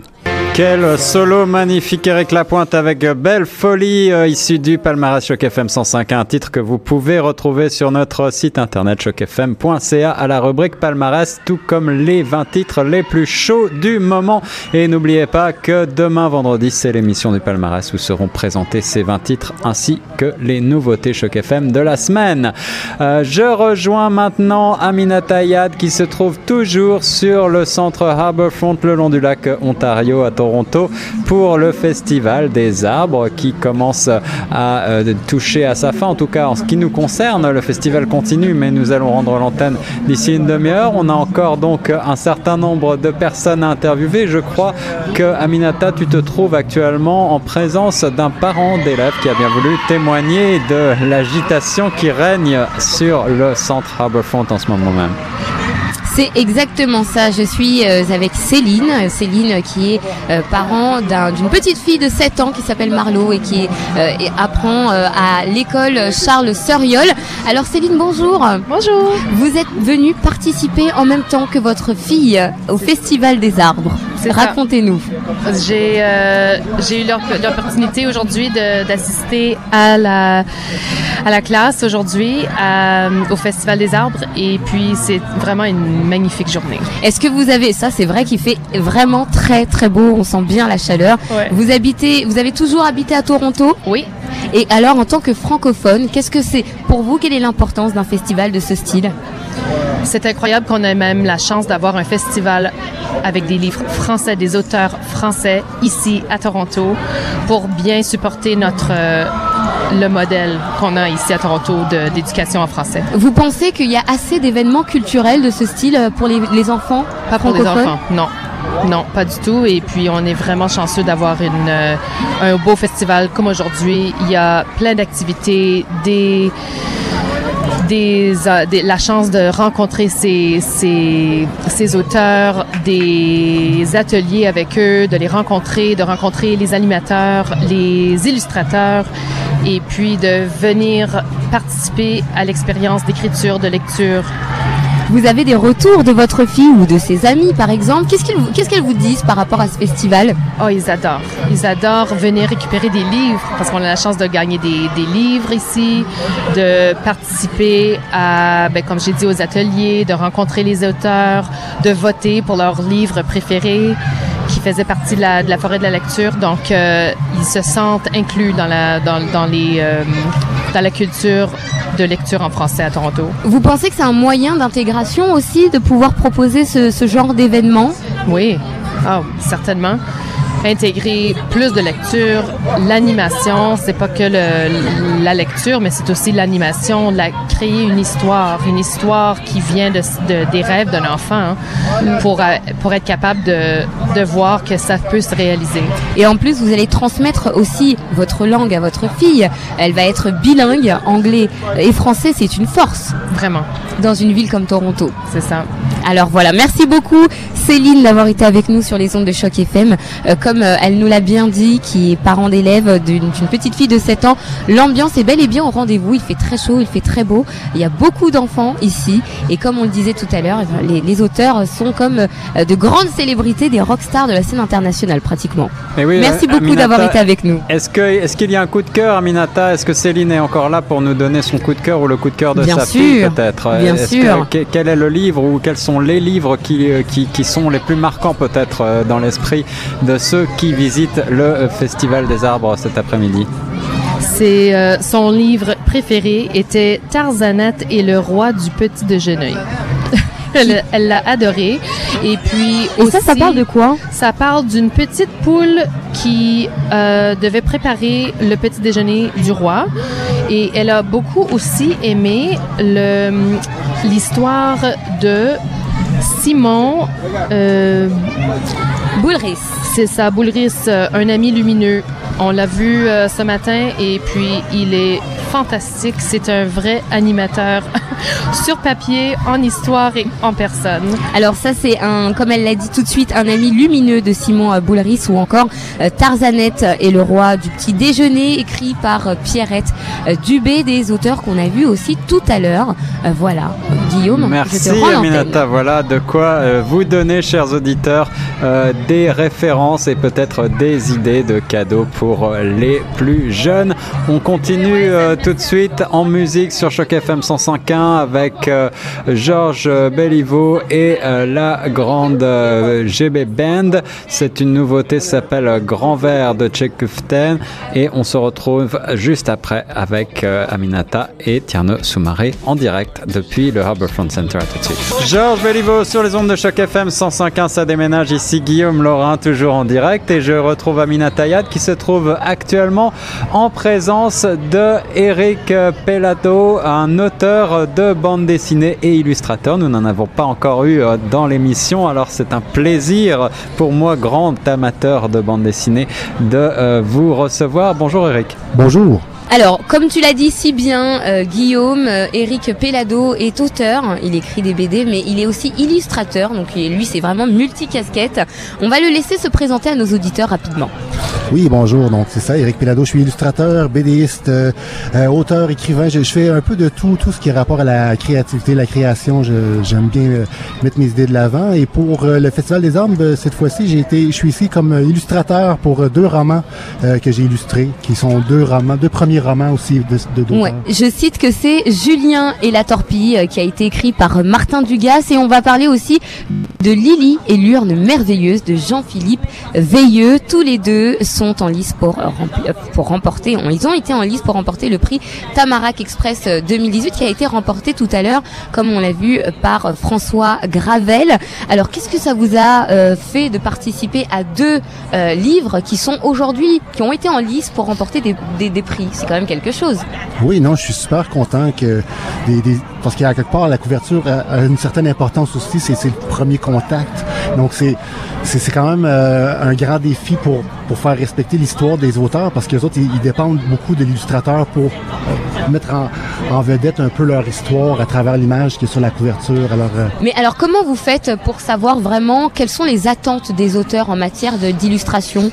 Quel solo magnifique Eric Lapointe avec Belle Folie euh, issu du palmarès Choc FM 105, un titre que vous pouvez retrouver sur notre site internet chocfm.ca à la rubrique palmarès, tout comme les 20 titres les plus chauds du moment. Et n'oubliez pas que demain vendredi, c'est l'émission du palmarès où seront présentés ces 20 titres ainsi que les nouveautés Choc FM de la semaine. Euh, je rejoins maintenant Aminata Yad qui se trouve toujours sur le centre Harbourfront le long du lac Ontario à Toronto pour le Festival des arbres qui commence à euh, toucher à sa fin. En tout cas, en ce qui nous concerne, le festival continue, mais nous allons rendre l'antenne d'ici une demi-heure. On a encore donc un certain nombre de personnes à interviewer. Je crois que Aminata, tu te trouves actuellement en présence d'un parent d'élève qui a bien voulu témoigner de l'agitation qui règne sur le centre Harbourfront en ce moment même. C'est exactement ça. Je suis euh, avec Céline, Céline qui est euh, parent d'un- d'une petite fille de 7 ans qui s'appelle Marlo et qui euh, et apprend à l'école Charles Suriol. Alors Céline, bonjour. Bonjour. Vous êtes venue participer en même temps que votre fille au Festival des arbres. Racontez-nous. J'ai euh, j'ai eu l'op- l'opportunité aujourd'hui d'assister à la, à la classe aujourd'hui à- au Festival des arbres et puis c'est vraiment une magnifique journée. Est-ce que vous avez ça C'est vrai qu'il fait vraiment très très beau. On sent bien la chaleur. Ouais. Vous habitez, vous avez toujours habité à Toronto? Oui. Et alors, en tant que francophone, qu'est-ce que c'est pour vous? Quelle est l'importance d'un festival de ce style? C'est incroyable qu'on ait même la chance d'avoir un festival avec des livres français, des auteurs français ici à Toronto pour bien supporter notre euh, le modèle qu'on a ici à Toronto d'éducation en français. Vous pensez qu'il y a assez d'événements culturels de ce style euh, pour les, les enfants? Pas pour les enfants, non. Non, pas du tout. Et puis, on est vraiment chanceux d'avoir une, euh, un beau festival comme aujourd'hui. Il y a plein d'activités, des, euh, la chance de rencontrer ces auteurs, des ateliers avec eux, de les rencontrer, de rencontrer les animateurs, les illustrateurs, et puis de venir participer à l'expérience d'écriture, de lecture. Vous avez des retours de votre fille ou de ses amis, par exemple? Qu'est-ce qu'elles vous disent par rapport à ce festival? Oh, ils adorent. Ils adorent venir récupérer des livres parce qu'on a la chance de gagner des, livres ici, de participer à, ben, comme j'ai dit, aux ateliers, de rencontrer les auteurs, de voter pour leurs livres préférés qui faisaient partie de la, forêt de la lecture. Donc, euh, ils se sentent inclus dans la, dans les, euh, dans la culture de lecture en français à Toronto. Vous pensez que c'est un moyen d'intégration aussi de pouvoir proposer ce, ce genre d'événement? Oui, ah, certainement. Intégrer plus de lecture, l'animation, c'est pas que le- la lecture, mais c'est aussi l'animation, la, créer une histoire, une histoire qui vient de, de- des rêves d'un enfant hein, pour, euh, pour être capable de, de voir que ça peut se réaliser. Et en plus, vous allez transmettre aussi votre langue à votre fille. Elle va être bilingue, anglais et français, c'est une force. Vraiment. Dans une ville comme Toronto. C'est ça. Alors voilà, merci beaucoup Céline d'avoir été avec nous sur les ondes de Choc FM. Euh, comme euh, elle nous l'a bien dit, qui est parent d'élève d'une petite fille de 7 ans, l'ambiance est bel et bien au rendez-vous. Il fait très chaud, il fait très beau. Il y a beaucoup d'enfants ici. Et comme on le disait tout à l'heure, eh les, les auteurs sont comme euh, de grandes célébrités, des rockstars de la scène internationale pratiquement. Oui, Merci euh, beaucoup d'avoir été avec nous. Est-ce qu'il y a un coup de cœur, Aminata? Est-ce que Céline est encore là pour nous donner son coup de cœur ou le coup de cœur de Bien sa sûr, fille peut-être? bien sûr. que- que- quel est le livre ou quels sont les livres qui, qui, qui sont les plus marquants peut-être dans l'esprit de ceux qui visitent le euh, Festival des arbres cet après-midi C'est euh, son livre préféré était Tarzanette et le roi du petit déjeuner. Elle l'a adoré. Et puis Et ça, ça parle de quoi? Ça parle d'une petite poule qui euh, devait préparer le petit déjeuner du roi. Et elle a beaucoup aussi aimé le l'histoire de Simon euh, Boulris. C'est ça, Boulris, euh, un ami lumineux. On l'a vu euh, ce matin et puis il est fantastique. C'est un vrai animateur sur papier, en histoire et en personne. Alors ça c'est un, comme elle l'a dit tout de suite, un ami lumineux de Simon euh, Boulris ou encore Tarzanette et le roi du petit déjeuner écrit par Pierrette Dubé, des auteurs qu'on a vus aussi tout à l'heure. Voilà, Guillaume. Merci. Aminata, voilà de quoi euh, vous donner, chers auditeurs, euh, des références et peut-être des idées de cadeaux pour euh, les plus jeunes. On continue euh, tout de suite en musique sur Choc FM 105.1 avec Georges Belliveau et la grande GB Band. C'est une nouveauté, ça s'appelle Grand Verre de Tchekuften et on se retrouve juste après avec Aminata et Tierno Soumaré en direct depuis le Georges Belliveau sur les ondes de Choc FM 105.1, ça déménage ici Guillaume Laurin toujours en direct et je retrouve Aminata Yad qui se trouve actuellement en présence de Eric Pelato, un auteur de bande dessinée et illustrateur. Nous n'en avons pas encore eu euh, dans l'émission, alors c'est un plaisir pour moi, grand amateur de bande dessinée, de euh, vous recevoir. Bonjour Eric. Bonjour. Alors, comme tu l'as dit si bien, euh, Guillaume, euh, Eric Pellado est auteur, il écrit des BD, mais il est aussi illustrateur, donc lui c'est vraiment multicasquette. On va le laisser se présenter à nos auditeurs rapidement. Oui, bonjour. Donc c'est ça, Eric Pelado. Je suis illustrateur, BDiste, euh, auteur, écrivain. Je, fais un peu de tout, tout ce qui est rapport à la créativité, la création. J'aime bien euh, mettre mes idées de l'avant. Et pour le Festival des Armes, cette fois-ci, j'ai été, je suis ici comme illustrateur pour deux romans que j'ai illustrés, qui sont deux romans, deux premiers aussi de. Ouais, je cite que c'est Julien et la torpille euh, qui a été écrit par Martin Dugas et on va parler aussi de Lily et l'urne merveilleuse de Jean-Philippe Veilleux. Tous les deux sont en lice pour, euh, euh, pour remporter, ils ont été en lice pour remporter le prix Tamarack Express euh, 2018 qui a été remporté tout à l'heure, comme on l'a vu, par François Gravel. Alors qu'est-ce que ça vous a fait de participer à deux livres qui sont aujourd'hui, qui ont été en lice pour remporter des, des, prix? Quand même quelque chose. Oui, non, je suis super content que des, des- parce qu'à quelque part la couverture a, une certaine importance aussi. C'est le premier contact, donc c'est c'est quand même euh, un grand défi pour pour faire respecter l'histoire des auteurs parce que les autres ils, ils dépendent beaucoup de l'illustrateur pour euh, mettre en, en vedette un peu leur histoire à travers l'image qui est sur la couverture. Alors euh, Mais alors comment vous faites pour savoir vraiment quelles sont les attentes des auteurs en matière d'illustration?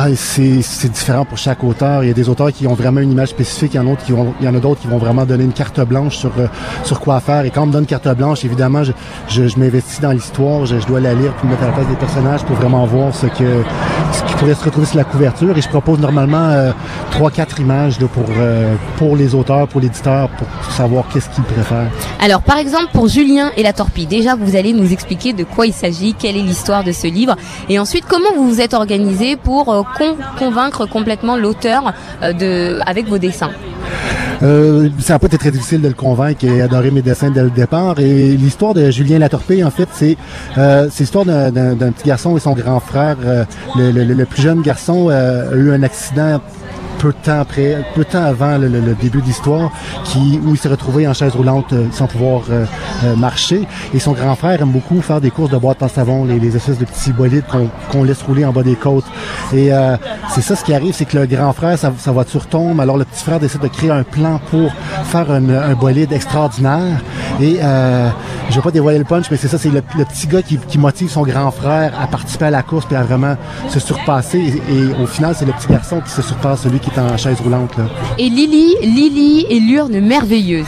Ah, c'est différent pour chaque auteur. Il y a des auteurs qui ont vraiment une image spécifique, il y en a d'autres qui vont, il y en a d'autres qui vont vraiment donner une carte blanche sur euh, sur quoi faire. Et quand on me donne carte blanche, évidemment, je, je, m'investis dans l'histoire, je, je dois la lire pour me mettre à la place des personnages pour vraiment voir ce que ce qui pourrait se retrouver sur la couverture. Et je propose normalement euh, trois quatre images là, pour euh, pour les auteurs, pour l'éditeur, pour savoir qu'est-ce qu'ils préfèrent. Alors par exemple pour Julien et la torpille, déjà vous allez nous expliquer de quoi il s'agit, quelle est l'histoire de ce livre et ensuite comment vous vous êtes organisé pour euh, con- convaincre complètement l'auteur euh, de avec vos dessins. Euh, ça n'a pas été très difficile de le convaincre et adoré mes dessins dès le départ. Et l'histoire de Julien Latorpé, en fait, c'est euh, c'est l'histoire d'un- petit garçon et son grand frère. Euh, le, le- plus jeune garçon a eu un accident peu de temps après, peu de temps avant le, début de l'histoire, qui où il s'est retrouvé en chaise roulante euh, sans pouvoir euh, euh, marcher. Et son grand frère aime beaucoup faire des courses de boîtes en savon, les, les espèces de petits bolides qu'on laisse rouler en bas des côtes. Et c'est ça ce qui arrive, c'est que le grand frère, sa, voiture tombe, alors le petit frère décide de créer un plan pour faire un, bolide extraordinaire. Et je vais pas dévoiler le punch, mais c'est ça, c'est le, petit gars qui, qui motive son grand frère à participer à la course puis à vraiment se surpasser. Et, au final, c'est le petit garçon qui se surpasse celui qui est en chaise roulante. Là. Et Lily, Lily et l'urne merveilleuse.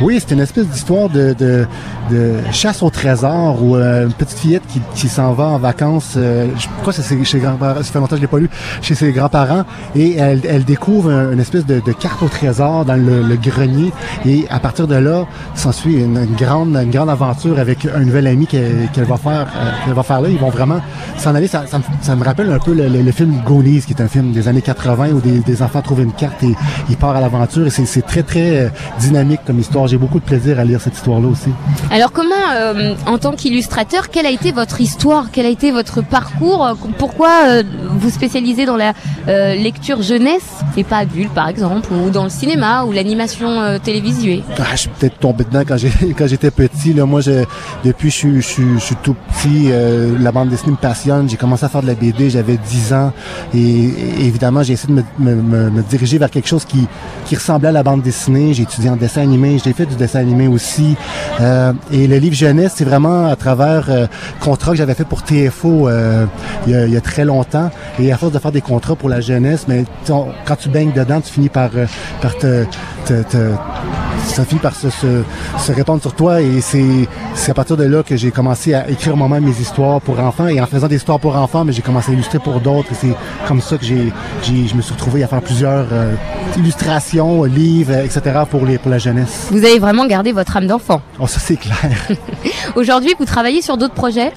Oui, c'est une espèce d'histoire de, de, de chasse au trésor où euh, une petite fillette qui, qui s'en va en vacances, euh, je crois que c'est chez ses grands-parents, ça fait longtemps que je l'ai pas lu, chez ses grands-parents, et elle, elle découvre un- une espèce de, de carte au trésor dans le, le grenier, et à partir de là, s'ensuit une, une grande, une grande aventure avec un nouvel ami qu'elle va faire, euh, qu'elle va faire là. Ils vont vraiment s'en aller. Ça, ça, me, ça me rappelle un peu le, le- le film Goonies, qui est un film des années 80 où des, des enfants trouvent une carte et ils partent à l'aventure. Et c'est très très euh, dynamique comme histoire. J'ai beaucoup de plaisir à lire cette histoire-là aussi. Alors comment, euh, en tant qu'illustrateur, quelle a été votre histoire, quel a été votre parcours? Pourquoi euh, vous spécialisez dans la euh, lecture jeunesse et pas adulte, par exemple, ou dans le cinéma ou l'animation euh, télévisuelle Ah, je suis peut-être tombé dedans quand j'étais petit. Là, moi, je, depuis je, suis- je, suis- je suis tout petit, euh, la bande dessinée me passionne. J'ai commencé à faire de la BD, j'avais 10 ans, et, et évidemment, j'ai essayé de me, me- me- diriger vers quelque chose qui, qui ressemblait à la bande dessinée. J'ai étudié en dessin animé j'ai fait du dessin animé aussi. Euh, et le livre jeunesse, c'est vraiment à travers euh, contrat que j'avais fait pour TFO euh, il, y a, très longtemps. Et à force de faire des contrats pour la jeunesse, mais quand tu baignes dedans, tu finis par, euh, par te, ça finit par se, se, répandre sur toi et c'est à partir de là que j'ai commencé à écrire moi-même mes histoires pour enfants et en faisant des histoires pour enfants, mais j'ai commencé à illustrer pour d'autres et c'est comme ça que j'ai je me suis retrouvé à faire plusieurs euh, illustrations, livres, etc. pour les pour la jeunesse. Vous avez vraiment gardé votre âme d'enfant. Oh ça c'est clair. Aujourd'hui, vous travaillez sur d'autres projets?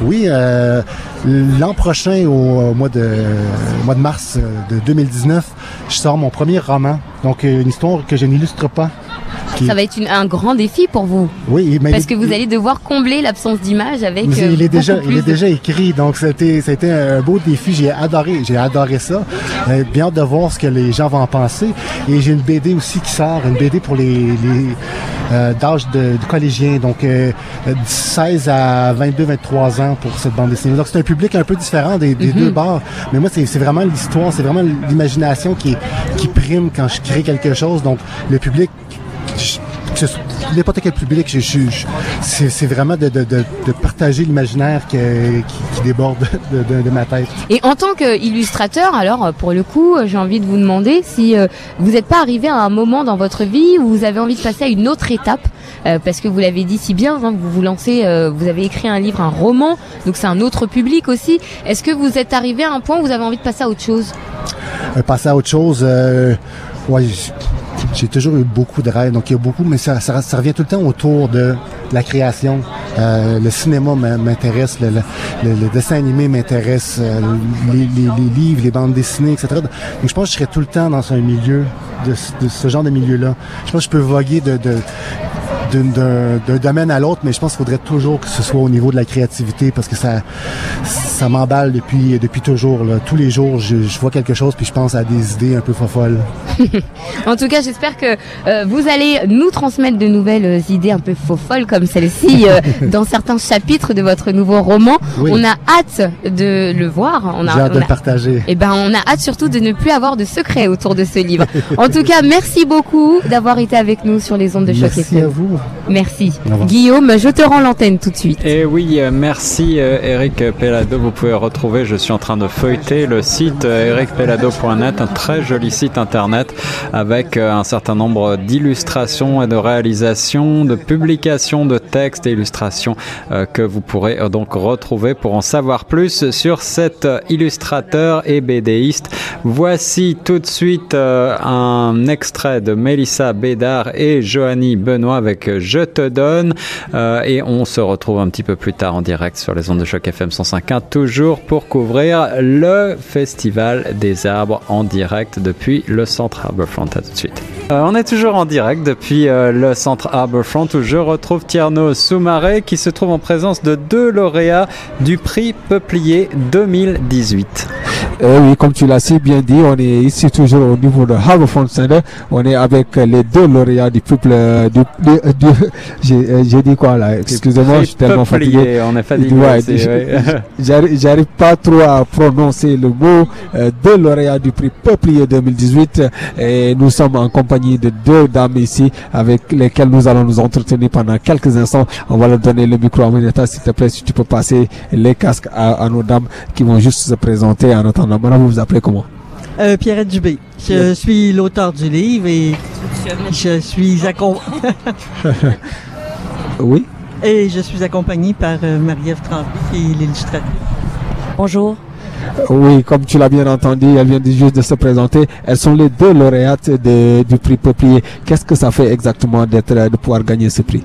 Oui, euh, l'an prochain, au, au mois de au mois de mars euh, de 2019, je sors mon premier roman. Donc euh, une histoire que je n'illustre pas. Qui- Ça va être une- un grand défi pour vous. Oui, mais Parce il- que vous allez devoir combler l'absence d'image avec. Mais euh, il est déjà, beaucoup il est plus de- déjà écrit, donc c'était, c'était un beau défi. J'ai adoré, j'ai adoré ça. Euh, bien hâte de voir ce que les gens vont en penser. Et j'ai une BD aussi qui sort, une BD pour les, les euh, d'âge de, de collégiens, donc euh, euh, 16 à 22, 23 ans pour cette bande dessinée. Donc c'est un public un peu différent des, des Mhm. deux bords, mais moi c'est, c'est vraiment l'histoire, c'est vraiment l'imagination qui, qui prime quand je crée quelque chose. Donc le public n'importe quel public, je, je- je- c'est, vraiment de, de, de, de partager l'imaginaire qui, qui déborde de, ma tête. Et en tant qu'illustrateur, alors pour le coup, j'ai envie de vous demander si euh, vous n'êtes pas arrivé à un moment dans votre vie où vous avez envie de passer à une autre étape, euh, parce que vous l'avez dit si bien, hein, vous vous lancez, euh, vous avez écrit un livre, un roman, donc c'est un autre public aussi. Est-ce que vous êtes arrivé à un point où vous avez envie de passer à autre chose? Passer à autre chose, ouais, j'ai toujours eu beaucoup de rêves, donc il y a beaucoup, mais ça, ça, revient tout le temps autour de la création. Euh, le cinéma m'in- m'intéresse, le, le- le- dessin animé m'intéresse, euh, les, les- les livres, les bandes dessinées, etc. Donc je pense que je serais tout le temps dans un milieu, de, de ce genre de milieu-là. Je pense que je peux voguer de, de d'un domaine à l'autre, mais je pense qu'il faudrait toujours que ce soit au niveau de la créativité parce que ça ça m'emballe depuis depuis toujours. Là. Tous les jours, je, je vois quelque chose puis je pense à des idées un peu folles. En tout cas, j'espère que euh, vous allez nous transmettre de nouvelles euh, idées un peu faux folles comme celle-ci euh, dans certains chapitres de votre nouveau roman. Oui. On a hâte de le voir. On a, hâte on de le partager. Eh ben, on a hâte surtout de ne plus avoir de secrets autour de ce livre. En tout cas, merci beaucoup d'avoir été avec nous sur les ondes de choc Merci à vous. Merci. Guillaume, je te rends l'antenne tout de suite. Et oui, euh, merci euh, Eric Pellado. Vous pouvez retrouver, je suis en train de feuilleter le site euh, ericpellado.net, un très joli site internet avec un certain nombre d'illustrations et de réalisations, de publications de textes et illustrations que vous pourrez donc retrouver pour en savoir plus sur cet illustrateur et BDiste. Voici tout de suite un extrait de Mélissa Bédard et Johanny Benoît avec Je te donne Euh, et on se retrouve un petit peu plus tard en direct sur les ondes de choc FM 105.1 toujours pour couvrir le festival des arbres en direct depuis le centre Harbourfront. À tout de suite. Euh, on est toujours en direct depuis euh, le centre Harbourfront où je retrouve Tierno Soumaré qui se trouve en présence de deux lauréats du prix Peuplier 2018. Eh oui, comme tu l'as si bien dit, on est ici toujours au niveau de Harbourfront Center. On est avec les deux lauréats du peuple. du- j'ai euh, j'ai dit quoi là? Excusez-moi, je suis tellement fatigué. on est fatigué Ouais. J'arrive pas trop à prononcer le mot. Euh, deux lauréats du prix Peuplier 2018. Et nous sommes en compagnie de deux dames ici avec lesquelles nous allons nous entretenir pendant quelques instants. On va leur donner le micro à Aminata, s'il te plaît, si tu peux passer les casques à, à nos dames qui vont juste se présenter en attendant. Madame, vous vous appelez comment? Euh, Pierrette Dubé. Je suis l'auteur du livre et je suis accompagné. Oui. Et je suis accompagnée par euh, Marie-Ève Tremblay, qui est l'illustratrice. Bonjour. Oui, comme tu l'as bien entendu, elle vient de- juste de se présenter. Elles sont les deux lauréates de- du prix Peuplier. Qu'est-ce que ça fait exactement d'être, de pouvoir gagner ce prix?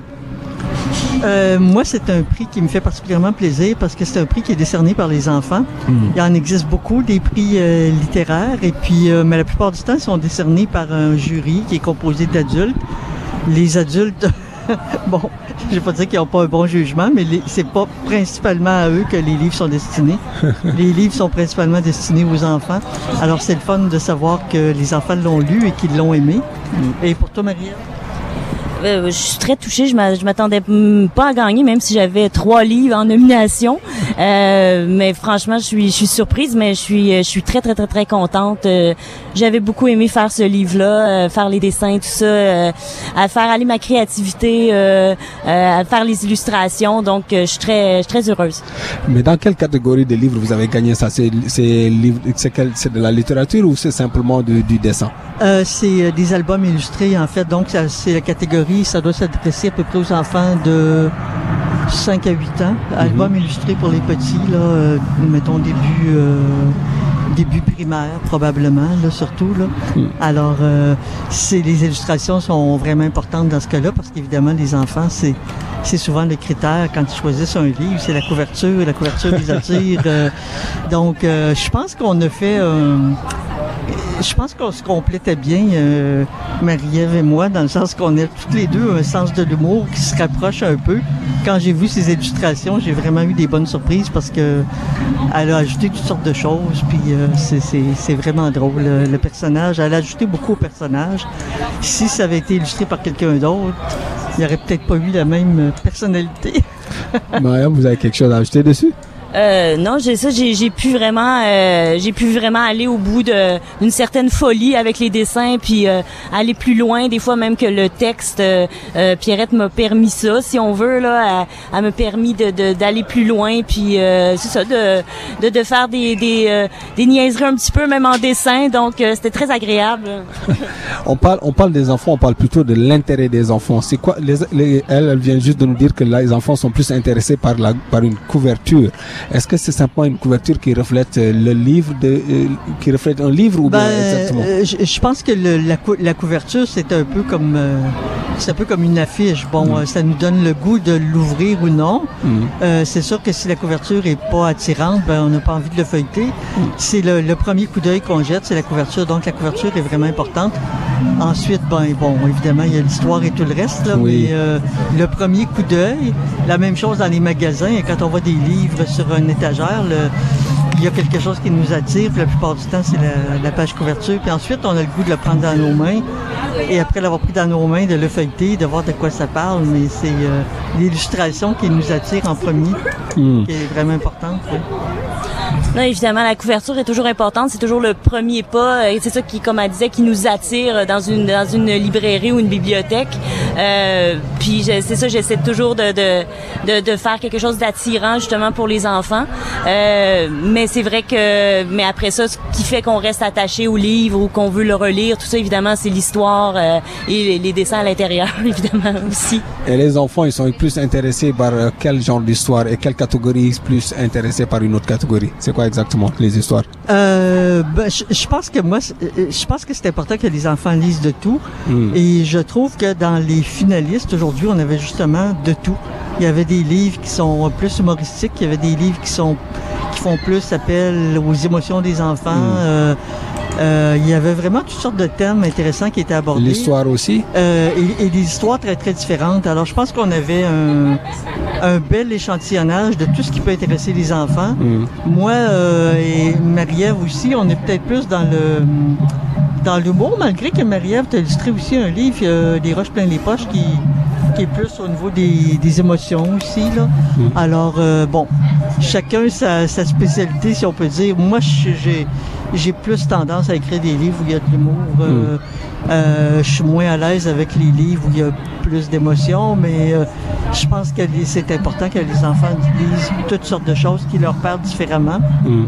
Euh, moi, c'est un prix qui me fait particulièrement plaisir parce que c'est un prix qui est décerné par les enfants. Mhm. Il y en existe beaucoup, des prix euh, littéraires, et puis, euh, mais la plupart du temps, ils sont décernés par un jury qui est composé d'adultes. Les adultes, bon, je vais pas dire qu'ils n'ont pas un bon jugement, mais c'est pas principalement à eux que les livres sont destinés. les livres sont principalement destinés aux enfants. Alors, c'est le fun de savoir que les enfants l'ont lu et qu'ils l'ont aimé. Et pour toi, Maria? Euh, je suis très touchée. Je m'a- je m'attendais pas à gagner, même si j'avais trois livres en nomination. Euh, mais franchement, je suis, je suis surprise, mais je suis, je suis très, très, très, très contente. Euh, J'avais beaucoup aimé faire ce livre-là, euh, faire les dessins, tout ça, euh, à faire aller ma créativité, euh, euh, à faire les illustrations. Donc, euh, je suis très, je suis très heureuse. Mais dans quelle catégorie de livres vous avez gagné ça? C'est c'est livre- c'est quel- c'est de la littérature ou c'est simplement du, du dessin? Euh, c'est des albums illustrés, en fait. Donc, c'est la catégorie, ça doit s'adresser à peu près aux enfants de 5 à 8 ans. Albums illustrés pour les petits, là, euh, mettons début, euh, début primaire, probablement, là, surtout. Là. Alors, euh, les illustrations sont vraiment importantes dans ce cas-là parce qu'évidemment, les enfants, c'est, c'est souvent le critère quand ils choisissent un livre, c'est la couverture. La couverture les attire. euh, donc, euh, je pense qu'on a fait un je pense qu'on se complétait bien, euh, Marie-Ève et moi, dans le sens qu'on a toutes les deux un sens de l'humour qui se rapproche un peu. Quand j'ai vu ces illustrations, j'ai vraiment eu des bonnes surprises parce que elle a ajouté toutes sortes de choses, puis euh, c'est- vraiment drôle. Le, personnage, elle a ajouté beaucoup au personnage. Si ça avait été illustré par quelqu'un d'autre, il n'y aurait peut-être pas eu la même personnalité. Mariam, vous avez quelque chose à ajouter dessus? Euh, non, j'ai ça, j'ai pu vraiment, euh, j'ai pu vraiment aller au bout d'une certaine folie avec les dessins, puis euh, aller plus loin, des fois même que le texte. euh, euh, Pierrette m'a permis ça, si on veut là, elle, m'a permis de d'aller plus loin, puis euh, c'est ça, de, de de faire des des, des niaiseries un petit peu même en dessin, donc c'était très agréable. on parle, on parle des enfants, on parle plutôt de l'intérêt des enfants. C'est quoi les, les- elle, elle vient juste de nous dire que là, les enfants sont plus intéressés par la, par une couverture. Est-ce que c'est simplement une couverture qui reflète euh, le livre de, euh, qui reflète un livre ou bien Ben, exactement? euh, je, je pense que le- la, cou- la couverture, c'est un peu comme euh, c'est un peu comme une affiche. Bon, Mm. ça nous donne le goût de l'ouvrir ou non. Mm. Euh, c'est sûr que si la couverture est pas attirante, ben on n'a pas envie de le feuilleter. Mm. C'est le, le premier coup d'œil qu'on jette, c'est la couverture. Donc la couverture est vraiment importante. Ensuite, ben bon, évidemment, il y a l'histoire et tout le reste, là, Oui. mais euh, le premier coup d'œil, la même chose dans les magasins. Et quand on voit des livres sur une étagère, le- il y a quelque chose qui nous attire. Puis la plupart du temps, c'est la, la page couverture. Puis ensuite, on a le goût de le prendre dans nos mains. Et après l'avoir pris dans nos mains, de le feuilleter, de voir de quoi ça parle. Mais c'est euh, l'illustration qui nous attire en premier, Hmm. qui est vraiment importante. Non, évidemment, la couverture est toujours importante. C'est toujours le premier pas. Et c'est ça qui, comme elle disait, qui nous attire dans une dans une librairie ou une bibliothèque. Euh, puis je- c'est ça, j'essaie toujours de, de, de, de faire quelque chose d'attirant justement pour les enfants. Euh, mais c'est vrai que, mais après ça, ce qui fait qu'on reste attaché au livre ou qu'on veut le relire, tout ça, évidemment, c'est l'histoire euh, et les, les dessins à l'intérieur, évidemment aussi. Et les enfants, ils sont plus intéressés par euh, quel genre d'histoire et quelle catégorie plus intéressés par une autre catégorie? C'est quoi exactement les histoires? Euh, ben, je, je pense que moi, c'est- je pense que c'est important que les enfants lisent de tout. Mm. Et je trouve que dans les finalistes aujourd'hui, on avait justement de tout. Il y avait des livres qui sont plus humoristiques, il y avait des livres qui sont qui font plus appel aux émotions des enfants. Mm. Euh, euh, il y avait vraiment toutes sortes de thèmes intéressants qui étaient abordés. L'histoire aussi Euh, et, et des histoires très très différentes. Alors je pense qu'on avait un, un bel échantillonnage de tout ce qui peut intéresser les enfants. Mm. Moi euh, et Marie-Ève aussi, on est peut-être plus dans le dans l'humour, malgré que Marie-Ève t'a illustré aussi un livre, euh, Des roches plein les poches, qui, qui est plus au niveau des, des émotions aussi. Là. Mm. Alors, euh, bon, chacun sa, sa spécialité, si on peut dire. Moi, j'ai j'ai plus tendance à écrire des livres où il y a de l'humour. Euh, euh, je suis moins à l'aise avec les livres où il y a plus d'émotions, mais je pense que c'est important que les enfants lisent toutes sortes de choses qui leur parlent différemment. Mm.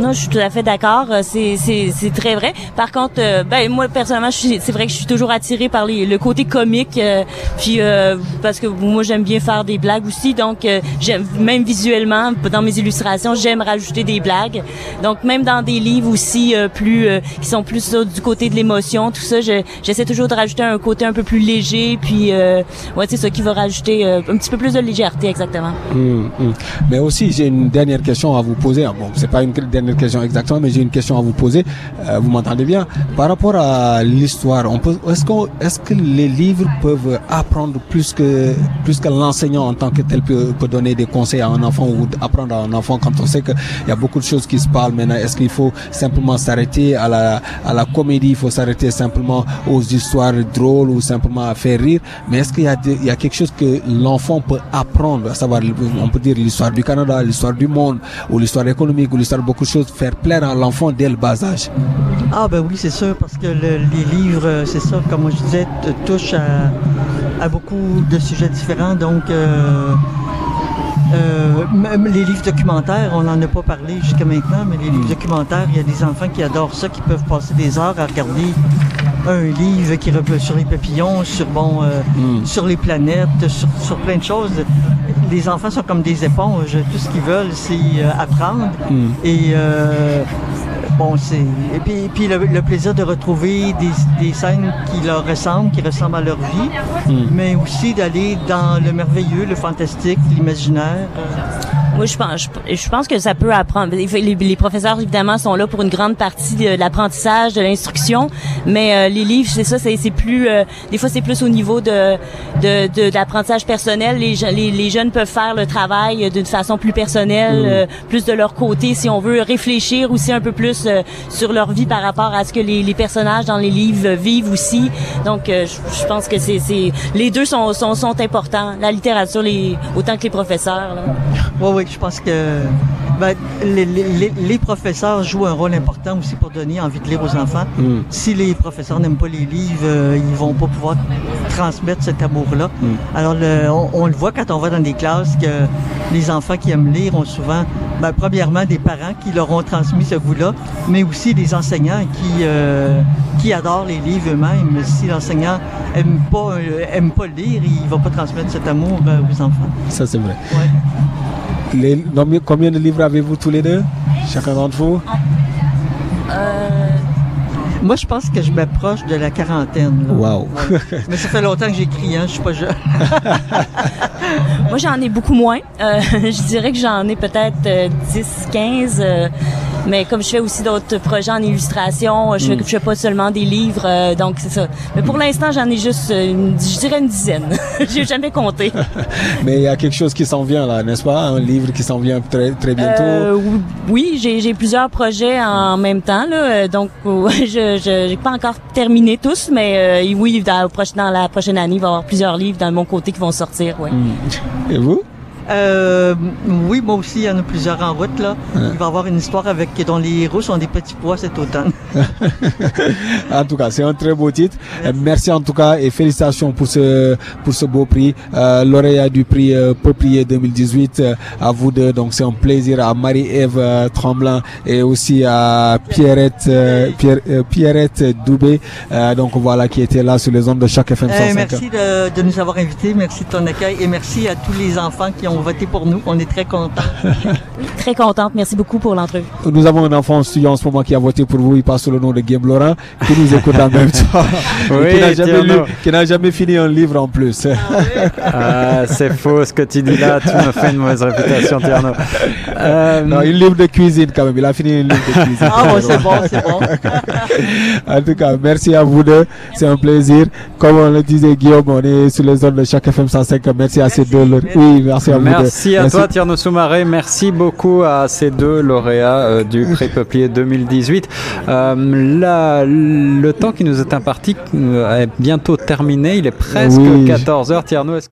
Non, je suis tout à fait d'accord. Euh, C'est c'est c'est très vrai. Par contre, euh, ben moi personnellement, c'est vrai que je suis toujours attirée par les, le côté comique, euh, puis euh, parce que moi j'aime bien faire des blagues aussi. Donc euh, j'aime même visuellement dans mes illustrations, j'aime rajouter des blagues. Donc même dans des livres aussi plus qui sont plus du côté de l'émotion, tout ça, je- j'essaie toujours de rajouter un côté un peu plus léger, puis ouais, c'est ça qui va rajouter un petit peu plus de légèreté exactement. Mm, mm. Mais aussi, j'ai une dernière question à vous poser. Ah, Bon, c'est pas une dernière dernière question exactement, mais j'ai une question à vous poser. Euh, vous m'entendez bien? Par rapport à l'histoire, on peut, est-ce qu'on, est-ce que les livres peuvent apprendre plus que plus que l'enseignant en tant que tel peut, peut donner des conseils à un enfant ou apprendre à un enfant quand on sait qu'il y a beaucoup de choses qui se parlent maintenant? Est-ce qu'il faut simplement s'arrêter à la à la comédie, il faut s'arrêter simplement aux histoires drôles ou simplement à faire rire? Mais est-ce qu'il y a il y a quelque chose que l'enfant peut apprendre, à savoir on peut dire l'histoire du Canada, l'histoire du monde ou l'histoire économique ou l'histoire de beaucoup de choses, faire plaire à l'enfant dès le bas âge. Ah ben oui, c'est sûr, parce que le- les livres, euh, c'est ça, comme je disais, touchent à, à beaucoup de sujets différents. Donc, euh, euh, même les livres documentaires, on n'en a pas parlé jusqu'à maintenant, mais les livres documentaires, il y a des enfants qui adorent ça, qui peuvent passer des heures à regarder un livre qui repose sur les papillons, sur bon, euh, sur les planètes, sur, sur plein de choses. Les enfants sont comme des éponges. Tout ce qu'ils veulent, c'est euh, apprendre. Mm. Et euh, bon, c'est et puis, et puis le, le plaisir de retrouver des, des scènes qui leur ressemblent, qui ressemblent à leur vie, Mm. mais aussi d'aller dans le merveilleux, le fantastique, l'imaginaire. Moi, je pense, je, je pense que ça peut apprendre. Les, les- les professeurs, évidemment, sont là pour une grande partie de l'apprentissage, de l'instruction, mais euh, les livres, c'est ça, c'est plus... euh, des fois, c'est plus au niveau de, de, de, de l'apprentissage personnel. Les, les, les jeunes peuvent faire le travail d'une façon plus personnelle, Mm. euh, plus de leur côté, si on veut réfléchir aussi un peu plus euh, sur leur vie par rapport à ce que les, les personnages dans les livres vivent aussi. Donc, euh, je, je pense que c'est c'est- les deux sont, sont, sont importants. La littérature, les, autant que les professeurs. là. Oui, oui, je pense que ben, les, les- les- les professeurs jouent un rôle important aussi pour donner envie de lire aux enfants. Mm. Si les professeurs n'aiment pas les livres, euh, ils vont pas pouvoir transmettre cet amour-là. Mm. Alors, le- on, on le voit quand on va dans des classes que les enfants qui aiment lire ont souvent, ben, premièrement, des parents qui leur ont transmis ce goût-là, mais aussi des enseignants qui, euh, qui adorent les livres eux-mêmes. Si l'enseignant aime pas, euh, aime pas lire, il va pas transmettre cet amour euh, aux enfants. Ça c'est vrai. Les- combien- combien de livres avez-vous tous les deux Chacun d'entre vous? Moi, je pense que je m'approche de la quarantaine. là. Wow. Ouais. Mais ça fait longtemps que j'écris, hein, je suis pas jeune. Moi, j'en ai beaucoup moins. Euh, je dirais que j'en ai peut-être euh, 10, 15. euh, mais comme je fais aussi d'autres projets en illustration, je, fais, Mm. je fais pas seulement des livres, euh, donc c'est ça. Mais pour l'instant, j'en ai juste, euh, une, je dirais une dizaine. J'ai jamais compté. Mais il y a quelque chose qui s'en vient là, n'est-ce pas? Un livre qui s'en vient très, très bientôt? Euh, oui- j'ai plusieurs projets en même temps, là, donc je j'ai pas encore terminé tous, mais euh, oui, dans, la prochaine- dans la prochaine année, il va y avoir plusieurs livres dans mon côté qui vont sortir. Ouais. Mm. Et vous? Euh, oui, moi aussi, il y en a plusieurs en route. Là. Ouais. Il va y avoir une histoire avec dont les héros sont des petits pois cet automne. En tout cas, c'est un très beau titre. Merci en tout cas et félicitations pour ce pour ce beau prix. Euh, lauréat du prix euh, Peuplier 2018 euh, à vous deux. Donc c'est un plaisir à Marie-Ève euh, Tremblin et aussi à Pierrette Pierre- Pierrette Doubé. Donc voilà qui était là sur les ondes de chaque FM 105. Merci de, de nous avoir invités, merci de ton accueil et merci à tous les enfants qui ont voté pour nous. On est très contents. Très contente. Merci beaucoup pour l'entrevue. Nous avons un enfant en studio en ce moment qui a voté pour vous. Il passe sous le nom de Guillaume Laurent, qui nous écoute en même temps. Oui, qui n'a jamais, lu- qui n'a jamais fini un livre en plus. Ah, c'est faux ce que tu dis là, tu me fais une mauvaise réputation, Tierno. Euh, non, une livre de cuisine quand même. Il a fini une livre de cuisine. Ah bon, c'est bon, c'est bon. en tout cas, merci à vous deux. C'est un plaisir. Comme on le disait, Guillaume, on est sur les zones de chaque FM 105. Merci à ces deux. Oui, merci à vous deux. Merci à toi Tierno Soumaré, merci beaucoup à ces deux lauréats euh, du prix Peuplier 2018. Euh, là, le temps qui nous est imparti euh, est bientôt terminé, il est presque Oui. 14h. Tierno, est-ce